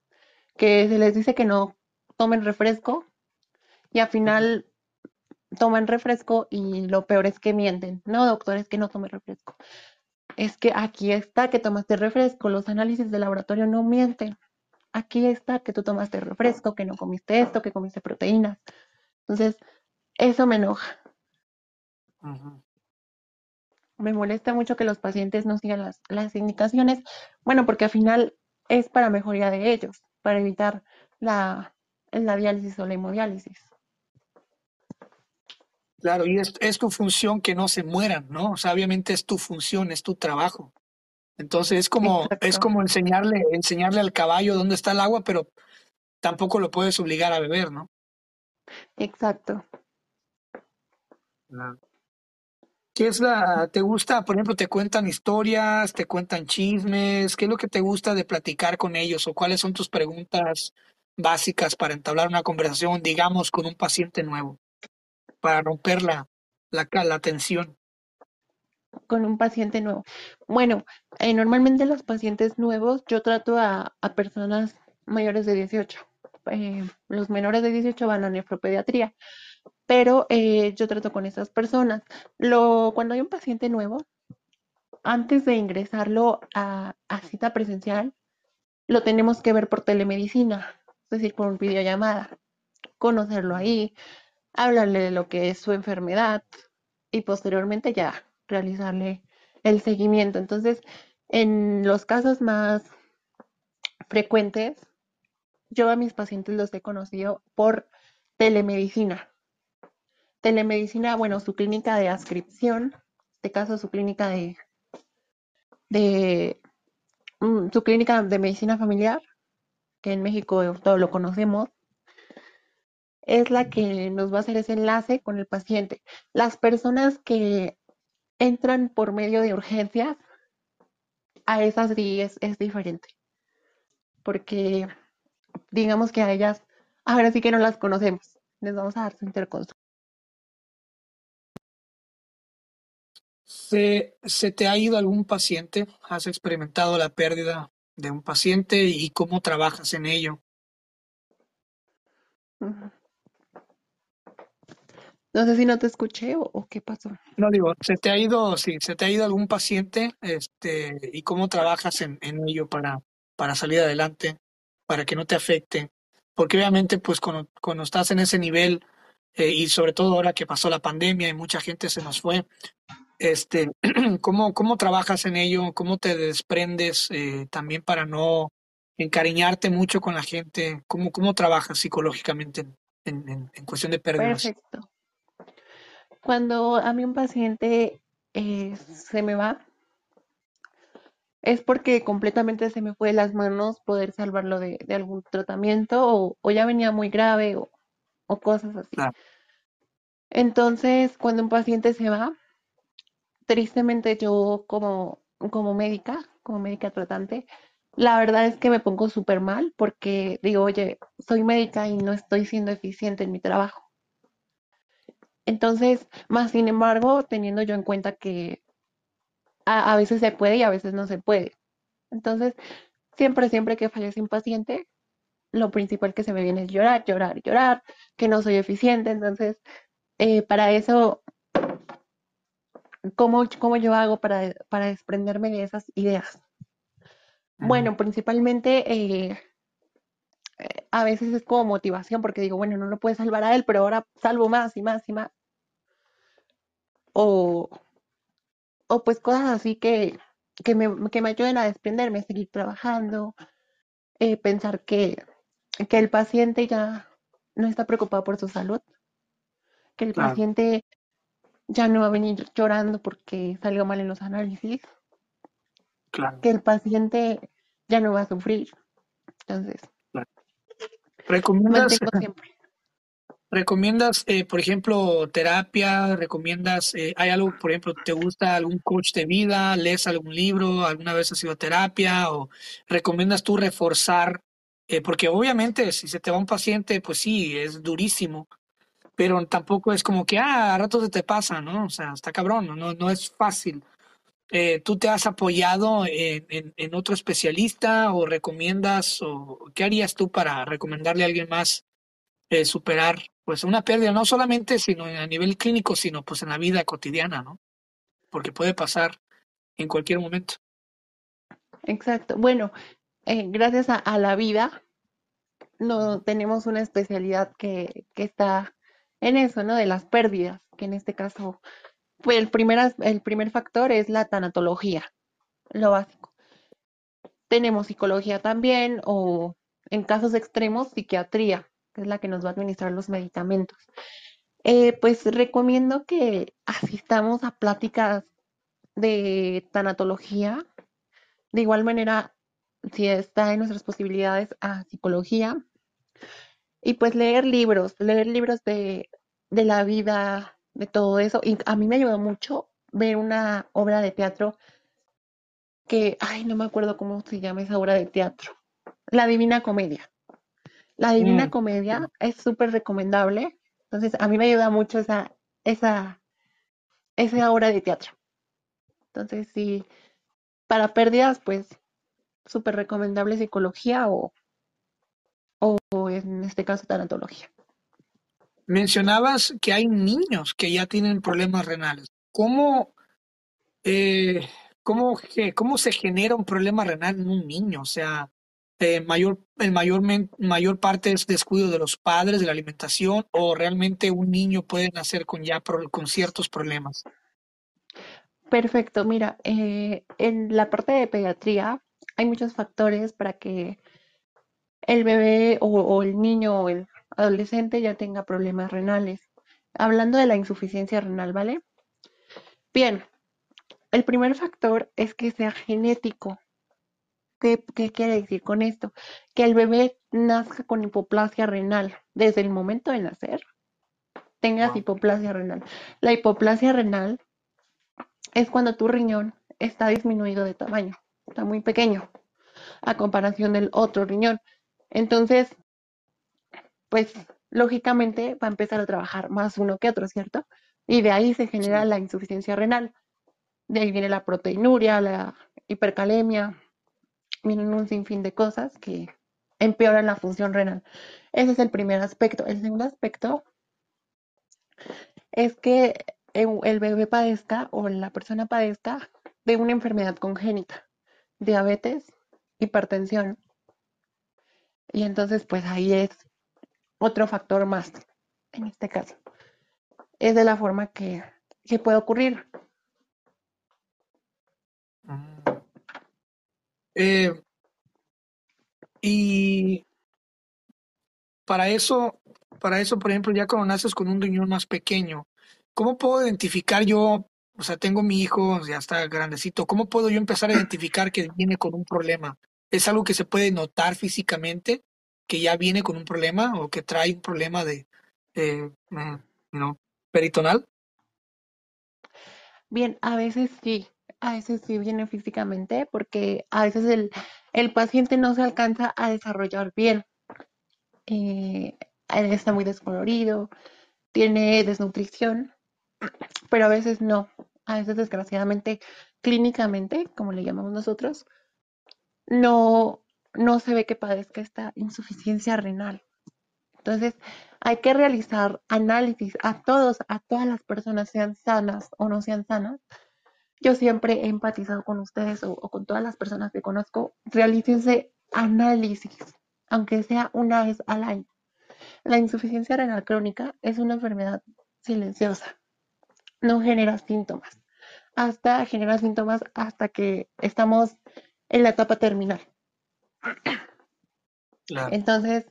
que se les dice que no tomen refresco y al final toman refresco y lo peor es que mienten. No, doctor, es que no tome refresco. Es que aquí está que tomaste refresco, los análisis de laboratorio no mienten. Aquí está que tú tomaste refresco, que no comiste esto, que comiste proteínas. Entonces, eso me enoja. Me molesta mucho que los pacientes no sigan las, las indicaciones. Bueno, porque al final es para mejoría de ellos, para evitar la, la diálisis o la hemodiálisis. Claro, y es, es tu función que no se mueran, ¿no? O sea, obviamente es tu función, es tu trabajo. Entonces es como, es como enseñarle, enseñarle al caballo dónde está el agua, pero tampoco lo puedes obligar a beber, ¿no? exacto. ¿Qué es la, te gusta, por ejemplo, te cuentan historias, te cuentan chismes? ¿Qué es lo que te gusta de platicar con ellos? ¿O cuáles son tus preguntas básicas para entablar una conversación, digamos, con un paciente nuevo, para romper la, la, la tensión? Con un paciente nuevo. Bueno, eh, normalmente los pacientes nuevos yo trato a, a personas mayores de 18. Eh, los menores de 18 van a nefropediatría, pero eh, yo trato con esas personas. Lo, cuando hay un paciente nuevo, antes de ingresarlo a, a cita presencial, lo tenemos que ver por telemedicina, es decir, por videollamada, conocerlo ahí, hablarle de lo que es su enfermedad y posteriormente ya realizarle el seguimiento. Entonces, en los casos más frecuentes, yo a mis pacientes los he conocido por telemedicina. Telemedicina, bueno, su clínica de adscripción, en este caso su clínica de, de mm, su clínica de medicina familiar, que en México todo lo conocemos, es la que nos va a hacer ese enlace con el paciente. Las personas que entran por medio de urgencias, a esas sí es, es diferente. porque digamos que a ellas, ahora sí que no las conocemos. Les vamos a dar su interconsulta. ¿Se, ¿Se te ha ido algún paciente? ¿Has experimentado la pérdida de un paciente y cómo trabajas en ello? No sé si no te escuché o, o qué pasó. No digo, ¿se te ha ido, sí, se te ha ido algún paciente, este, y cómo trabajas en, en ello para, para salir adelante, para que no te afecte? Porque obviamente, pues cuando, cuando estás en ese nivel, eh, y sobre todo ahora que pasó la pandemia y mucha gente se nos fue, este, [CLEARS THROAT] ¿cómo, cómo trabajas en ello? ¿Cómo te desprendes eh, también para no encariñarte mucho con la gente? ¿Cómo, cómo trabajas psicológicamente en, en, en cuestión de pérdidas? Perfecto. Cuando a mí un paciente eh, se me va, es porque completamente se me fue de las manos poder salvarlo de, de algún tratamiento o, o ya venía muy grave o, o cosas así. Entonces, cuando un paciente se va, tristemente yo como, como médica, como médica tratante, la verdad es que me pongo súper mal porque digo, oye, soy médica y no estoy siendo eficiente en mi trabajo. Entonces, más sin embargo, teniendo yo en cuenta que a, veces se puede y a veces no se puede. Entonces, siempre, siempre que fallece un paciente, lo principal que se me viene es llorar, llorar, llorar, que no soy eficiente. Entonces, eh, para eso, ¿cómo, cómo yo hago para, para desprenderme de esas ideas? Bueno, principalmente eh, eh, a veces es como motivación porque digo, bueno, no lo puedes salvar a él, pero ahora salvo más y más y más. O, o pues cosas así que, que me, que me ayuden a desprenderme, seguir trabajando, eh, pensar que, que el paciente ya no está preocupado por su salud, que el claro, paciente ya no va a venir llorando porque salió mal en los análisis, claro, que el paciente ya no va a sufrir. Entonces, claro. ¿Recomiendas, recomiendas, eh, por ejemplo, terapia? ¿Recomiendas, eh, hay algo, por ejemplo, te gusta algún coach de vida? ¿Lees algún libro? ¿Alguna vez has ido a terapia? ¿O recomiendas tú reforzar? Eh, porque obviamente si se te va un paciente, pues sí, es durísimo, pero tampoco es como que, ah, a rato se te pasa, ¿no? O sea, está cabrón, no, no es fácil. Eh, ¿tú te has apoyado en, en, en otro especialista o recomiendas o qué harías tú para recomendarle a alguien más eh, superar pues una pérdida, no solamente sino a nivel clínico, sino pues en la vida cotidiana, ¿no? Porque puede pasar en cualquier momento. Exacto. Bueno, eh, gracias a, a la vida, no tenemos una especialidad que, que está en eso, ¿no? De las pérdidas, que en este caso, pues el primer, el primer factor es la tanatología, lo básico. Tenemos psicología también, o en casos extremos, psiquiatría, que es la que nos va a administrar los medicamentos. Eh, pues recomiendo que asistamos a pláticas de tanatología. De igual manera, si está en nuestras posibilidades, a psicología. Y pues leer libros, leer libros de, de la vida, de todo eso. Y a mí me ayudó mucho ver una obra de teatro que, ay, no me acuerdo cómo se llama esa obra de teatro. La Divina Comedia. La Divina Mm, Comedia es súper recomendable. Entonces, a mí me ayuda mucho esa, esa, esa obra de teatro. Entonces, sí, para pérdidas, pues súper recomendable psicología o, o en este caso tanatología. mencionabas que hay niños que ya tienen problemas renales. ¿Cómo, eh, cómo, cómo se genera un problema renal en un niño? O sea, eh, mayor, el mayor, mayor parte es descuido de los padres, de la alimentación, o realmente un niño puede nacer con ya pro- con ciertos problemas. Perfecto, mira, eh, en la parte de pediatría hay muchos factores para que el bebé o, o el niño o el adolescente ya tenga problemas renales. Hablando de la insuficiencia renal, ¿vale? Bien, el primer factor es que sea genético. ¿Qué, qué quiere decir con esto? Que el bebé nazca con hipoplasia renal desde el momento de nacer, tengas hipoplasia renal. La hipoplasia renal es cuando tu riñón está disminuido de tamaño, está muy pequeño. a comparación del otro riñón. Entonces, pues lógicamente va a empezar a trabajar más uno que otro, ¿cierto? Y de ahí se genera la insuficiencia renal. De ahí viene la proteinuria, la hipercalemia, vienen un sinfín de cosas que empeoran la función renal. Ese es el primer aspecto. El segundo aspecto es que el bebé padezca o la persona padezca de una enfermedad congénita, diabetes, hipertensión. Y entonces, pues ahí es otro factor más, en este caso. Es de la forma que, que puede ocurrir. Mm. Eh, y para eso, para eso, por ejemplo, ya cuando naces con un riñón más pequeño, ¿cómo puedo identificar yo? O sea, tengo mi hijo, ya está grandecito. ¿Cómo puedo yo empezar a identificar que viene con un problema? ¿Es algo que se puede notar físicamente? ¿Que ya viene con un problema o que trae un problema de, eh, peritonal? Bien, a veces sí, a veces sí viene físicamente porque a veces el, el paciente no se alcanza a desarrollar bien. Eh, está muy descolorido, tiene desnutrición, pero a veces no. A veces, desgraciadamente, clínicamente, como le llamamos nosotros, no, no se ve que padezca esta insuficiencia renal. Entonces, hay que realizar análisis a todos, a todas las personas, sean sanas o no sean sanas. Yo siempre he empatizado con ustedes o, con todas las personas que conozco. Realícense análisis, aunque sea una vez al año. La insuficiencia renal crónica es una enfermedad silenciosa. No genera síntomas. Hasta genera síntomas hasta que estamos en la etapa terminal. Entonces,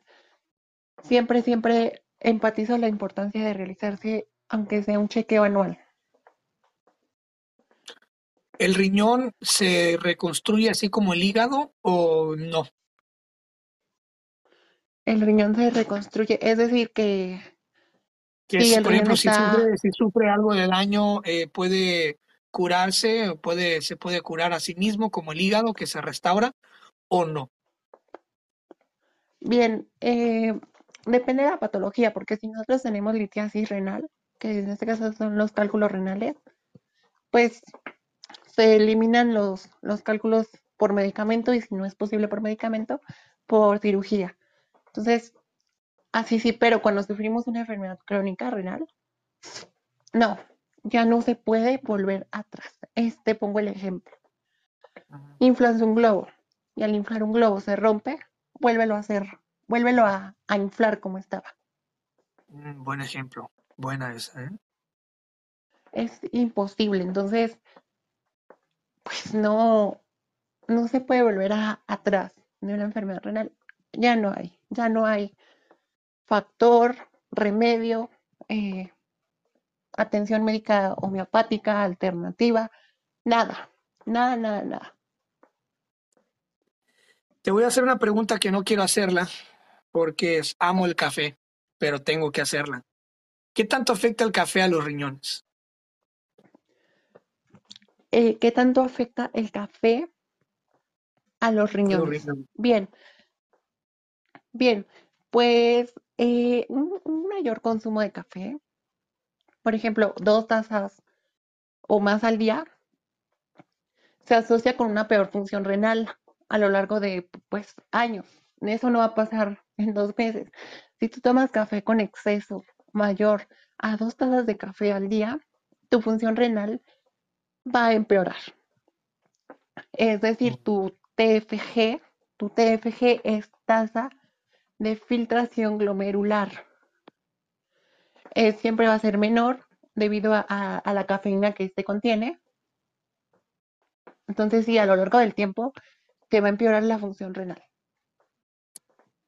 siempre, siempre empatizo la importancia de realizarse, aunque sea un chequeo anual. ¿El riñón se reconstruye así como el hígado o no? El riñón se reconstruye, es decir, que... que por ejemplo, si, sufre, algo del daño, eh, puede curarse, puede, se puede curar a sí mismo como el hígado que se restaura o no. Bien, eh, depende de la patología, porque si nosotros tenemos litiasis renal, que en este caso son los cálculos renales, pues se eliminan los, los cálculos por medicamento y si no es posible por medicamento, por cirugía. Entonces, así sí, pero cuando sufrimos una enfermedad crónica renal, no, ya no se puede volver atrás. Este pongo el ejemplo. Inflas un globo y al inflar un globo se rompe, vuélvelo a hacer, vuélvelo a, a inflar como estaba. Mm, buen ejemplo, buena esa, ¿eh? Es imposible, entonces pues no, no se puede volver a, atrás de una enfermedad renal. Ya no hay, ya no hay factor, remedio, eh, atención médica homeopática, alternativa, nada, nada, nada, nada. Te voy a hacer una pregunta que no quiero hacerla porque amo el café, pero tengo que hacerla. ¿Qué tanto afecta el café a los riñones? Eh, ¿qué tanto afecta el café a los riñones? Bien, bien, pues eh, un, mayor consumo de café, por ejemplo, dos tazas o más al día, se asocia con una peor función renal a lo largo de pues años. Eso no va a pasar [LAUGHS] en dos meses. Si tú tomas café con exceso mayor a dos tazas de café al día, tu función renal va a empeorar. Es decir, mm. tu TFG, tu TFG es tasa de filtración glomerular. siempre va a ser menor debido a, la cafeína que este contiene. Entonces, sí, a lo largo del tiempo te va a empeorar la función renal.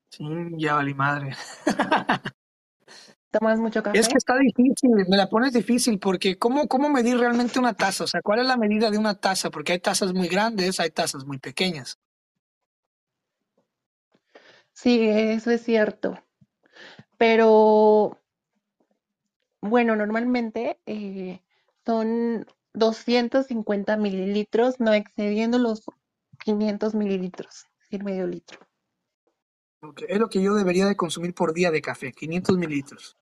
Sí, ya vale madre. ¿Tomas mucho café? Es que está difícil, me la pones difícil porque ¿cómo, ¿cómo medir realmente una taza? O sea, ¿cuál es la medida de una taza? Porque hay tazas muy grandes, hay tazas muy pequeñas. Sí, eso es cierto. Pero, bueno, normalmente eh, son 250 mililitros, no excediendo los 500 mililitros. decir medio litro. Okay. Es lo que yo debería de consumir por día de café, 500 mililitros.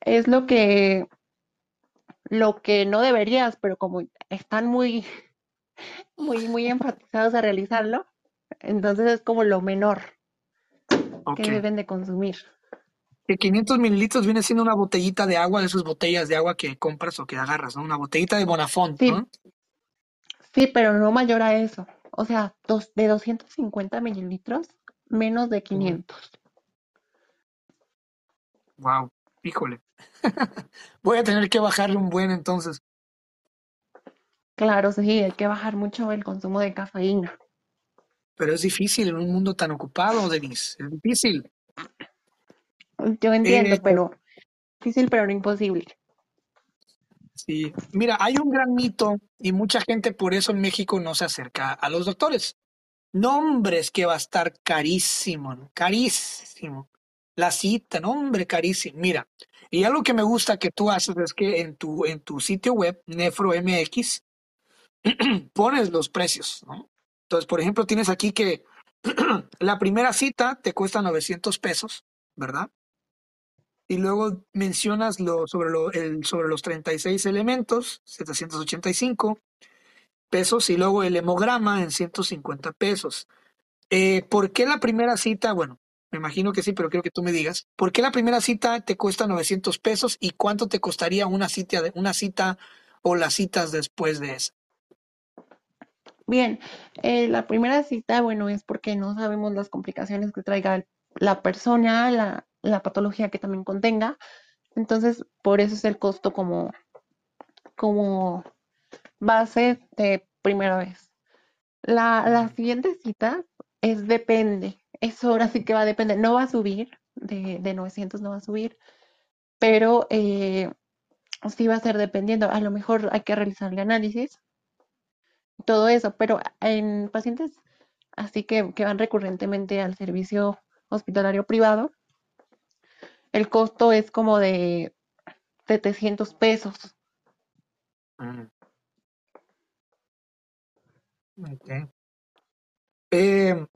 Es lo que, lo que no deberías, pero como están muy, muy, muy enfatizados a realizarlo, entonces es como lo menor Okay. que deben de consumir. Que 500 mililitros viene siendo una botellita de agua, de esas botellas de agua que compras o que agarras, ¿no? Una botellita de Bonafont, Sí. ¿no? Sí, pero no mayor a eso. O sea, dos, de 250 mililitros, menos de 500. Wow, híjole. [LAUGHS] Voy a tener que bajarle un buen entonces. Claro, sí, hay que bajar mucho el consumo de cafeína. Pero es difícil en un mundo tan ocupado, Denise. Es difícil. Yo entiendo, Eh, pero difícil, pero no imposible. Sí, mira, hay un gran mito y mucha gente por eso en México no se acerca a los doctores. No, hombre, es que va a estar carísimo, carísimo. La cita, no, hombre, carísimo. Mira, y algo que me gusta que tú haces es que en tu, en tu sitio web, Nefro MX, [CLEARS THROAT] pones los precios, ¿no? Entonces, por ejemplo, tienes aquí que [CLEARS THROAT] la primera cita te cuesta 900 pesos, ¿verdad? Y luego mencionas lo, sobre, lo, el, sobre los 36 elementos, 785 pesos, y luego el hemograma en 150 pesos. Eh, ¿Por qué la primera cita? Bueno, me imagino que sí, pero quiero que tú me digas. ¿Por qué la primera cita te cuesta 900 pesos y cuánto te costaría una cita, una cita o las citas después de esa? Bien, eh, la primera cita, bueno, es porque no sabemos las complicaciones que traiga la persona, la, la patología que también contenga. Entonces, por eso es el costo como, como base de primera vez. La, la siguiente cita es depende. Eso ahora sí que va a depender. No va a subir, de, de 900 no va a subir, pero eh, sí va a ser dependiendo. A lo mejor hay que realizarle análisis, todo eso, pero en pacientes así que, que van recurrentemente al servicio hospitalario privado, el costo es como de 700 pesos. Mm. Eh,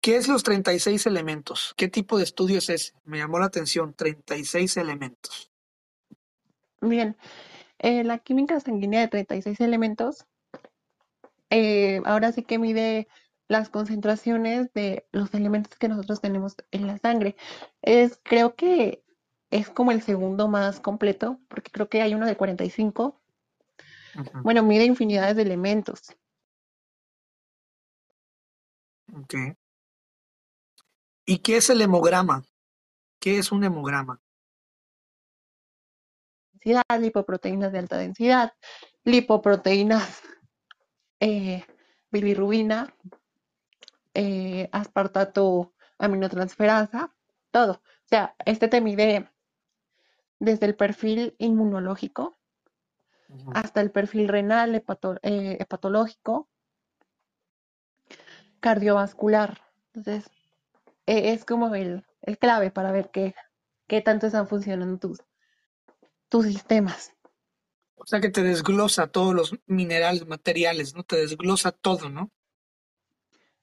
¿Qué es los 36 elementos? ¿Qué tipo de estudio es ese? Me llamó la atención, 36 elementos. Bien, eh, la química sanguínea de 36 elementos, eh, ahora sí que mide las concentraciones de los elementos que nosotros tenemos en la sangre. Es, creo que es como el segundo más completo, porque creo que hay uno de 45. Ujú, Bueno, mide infinidades de elementos. ok. ¿Y qué es el hemograma? ¿Qué es un hemograma? densidad, lipoproteínas de alta densidad, lipoproteínas, eh, bilirrubina, eh, aspartato aminotransferasa, todo. O sea, este te mide desde el perfil inmunológico hasta el perfil renal, hepato- eh, hepatológico, cardiovascular. Entonces, eh, es como el, el clave para ver qué, qué tanto están funcionando tus, tus sistemas. O sea que te desglosa todos los minerales, materiales, ¿no? Te desglosa todo, ¿no?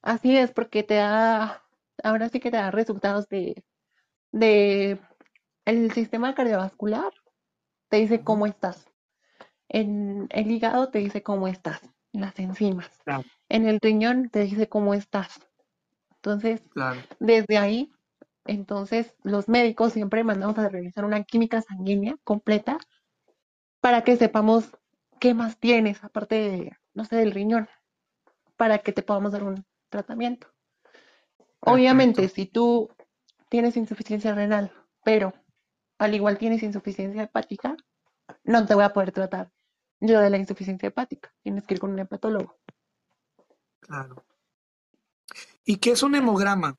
Así es, porque te da, ahora sí que te da resultados de, de el sistema cardiovascular, te dice cómo estás. En el hígado te dice cómo estás, las enzimas. Claro, En el riñón te dice cómo estás. Entonces, claro. desde ahí, entonces los médicos siempre mandamos a realizar una química sanguínea completa para que sepamos qué más tienes, aparte de, no sé, del riñón, para que te podamos dar un tratamiento. Obviamente, Perfecto. si tú tienes insuficiencia renal, pero al igual tienes insuficiencia hepática, no te voy a poder tratar yo de la insuficiencia hepática. Tienes que ir con un hepatólogo. Claro. ¿Y qué es un hemograma?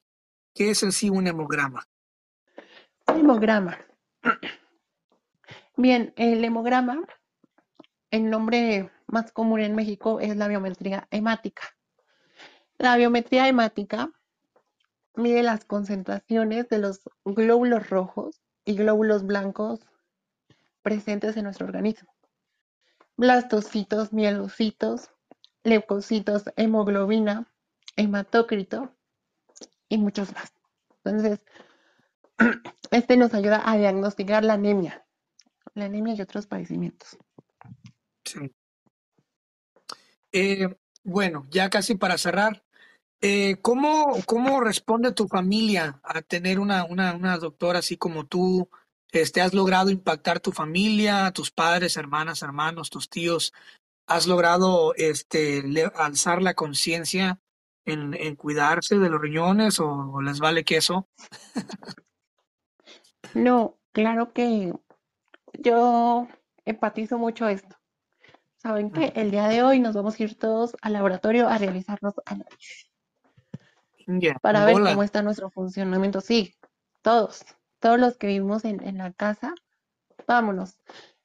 ¿Qué es en sí un hemograma? Hemograma. Bien, el hemograma, el nombre más común en México es la biometría hemática. La biometría hemática mide las concentraciones de los glóbulos rojos y glóbulos blancos presentes en nuestro organismo. Blastocitos, mielocitos, leucocitos, hemoglobina, hematócrito y muchos más. Entonces, [CLEARS THROAT] este nos ayuda a diagnosticar la anemia, la anemia y otros padecimientos. Sí. Eh, bueno, ya casi para cerrar, eh, ¿cómo, ¿cómo responde tu familia a tener una, una, una doctora así como tú? Este, ¿Has logrado impactar tu familia, tus padres, hermanas, hermanos, tus tíos? ¿Has logrado este, le- alzar la conciencia en, en cuidarse de los riñones o les vale queso? No, claro que yo empatizo mucho esto. Saben que el día de hoy nos vamos a ir todos al laboratorio a realizarnos análisis Para ver cómo está nuestro funcionamiento. Sí, todos, todos los que vivimos en, en la casa, vámonos.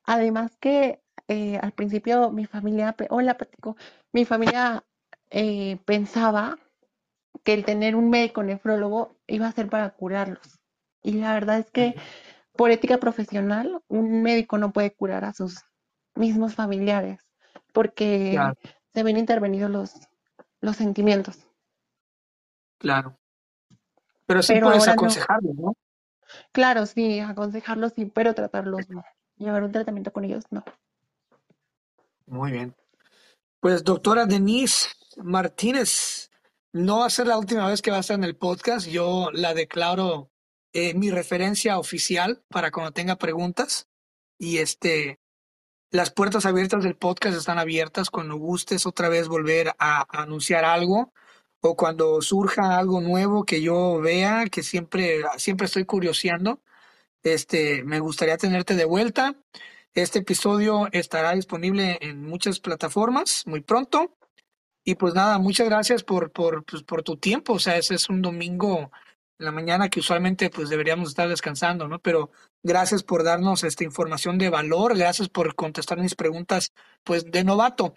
Además que eh, al principio mi familia, hola, platico, mi familia eh, pensaba que el tener un médico nefrólogo iba a ser para curarlos. Y la verdad es que por ética profesional, un médico no puede curar a sus mismos familiares porque Claro, se ven intervenidos los, los sentimientos. Claro. Pero sí Pero puedes ahora no. Claro, sí, aconsejarlos sí, pero tratarlos no. Llevar un tratamiento con ellos no. Muy bien. Pues doctora Denise Martínez, no va a ser la última vez que va a estar en el podcast. Yo la declaro eh, mi referencia oficial para cuando tenga preguntas. Y este, las puertas abiertas del podcast están abiertas cuando gustes otra vez volver a, a anunciar algo cuando surja algo nuevo que yo vea, que siempre, siempre estoy curioseando. Este, me gustaría tenerte de vuelta. Este episodio estará disponible en muchas plataformas muy pronto. Y pues nada, muchas gracias por, por, pues, por tu tiempo. O sea, ese es un domingo en la mañana que usualmente pues deberíamos estar descansando, ¿no? Pero gracias por darnos esta información de valor, gracias por contestar mis preguntas pues de novato.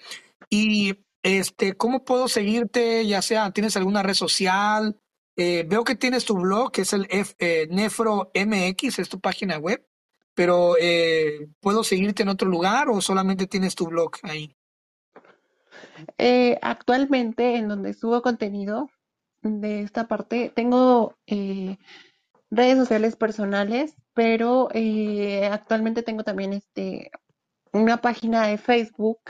Y este, ¿cómo puedo seguirte? Ya sea, ¿tienes alguna red social? Eh, veo que tienes tu blog, que es el F, eh, Nefro MX, es tu página web, pero eh, ¿puedo seguirte en otro lugar o solamente tienes tu blog ahí? Eh, actualmente, en donde subo contenido de esta parte, tengo redes sociales personales, pero actualmente tengo también este, una página de Facebook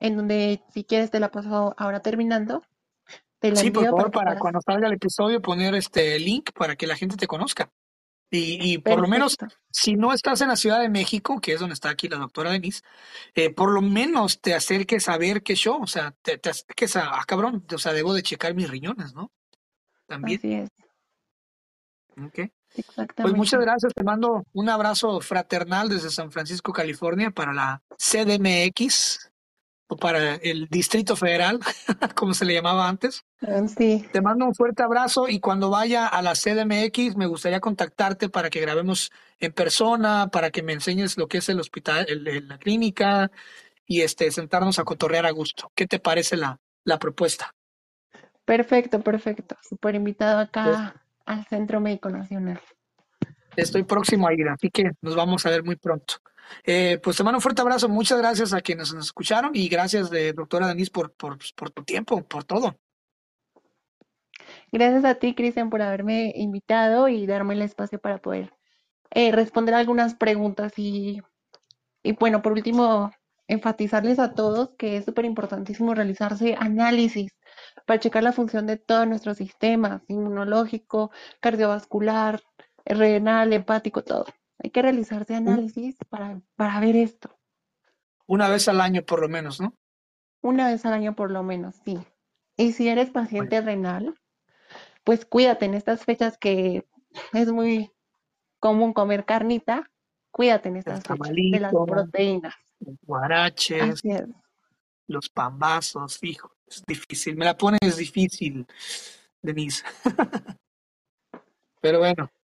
en donde si quieres te la paso ahora terminando, te la Sí, por para favor, para cuando salga el episodio poner este link para que la gente te conozca. Y, y por lo menos, si no estás en la Ciudad de México, que es donde está aquí la doctora Denise, eh, por lo menos te acerques a ver qué show, o sea, te, te acerques a, ah, cabrón, o sea, debo de checar mis riñones, ¿no? También. Así es, Ok. Pues exactamente. muchas gracias, te mando un abrazo fraternal desde San Francisco, California, para la CDMX para el Distrito Federal, [LAUGHS] como se le llamaba antes. Ah, Sí, Te mando un fuerte abrazo y cuando vaya a la CDMX me gustaría contactarte para que grabemos en persona, para que me enseñes lo que es el hospital, el- el- la clínica y este sentarnos a cotorrear a gusto. ¿Qué te parece la, la propuesta? perfecto, perfecto. Súper invitado acá al Centro Médico Nacional. Estoy próximo a ir, así que nos vamos a ver muy pronto. Eh, pues te mando un fuerte abrazo, muchas gracias a quienes nos escucharon y gracias de doctora Denise por, por, por tu tiempo, por todo. Gracias a ti, Cristian, por haberme invitado y darme el espacio para poder eh, responder algunas preguntas. Y, y bueno, por último, enfatizarles a todos que es súper importantísimo realizarse análisis para checar la función de todos nuestros sistemas, inmunológico, cardiovascular, renal, hepático, todo. Hay que realizarse análisis para, para ver esto. Una vez al año por lo menos, ¿no? Una vez al año por lo menos, sí. Y si eres paciente renal, pues cuídate en estas fechas que es muy común comer carnita, cuídate en estas fechas de las proteínas. Los guaraches, los pambazos, fijo, es difícil, me la pones difícil, Denise. [LAUGHS] Pero bueno,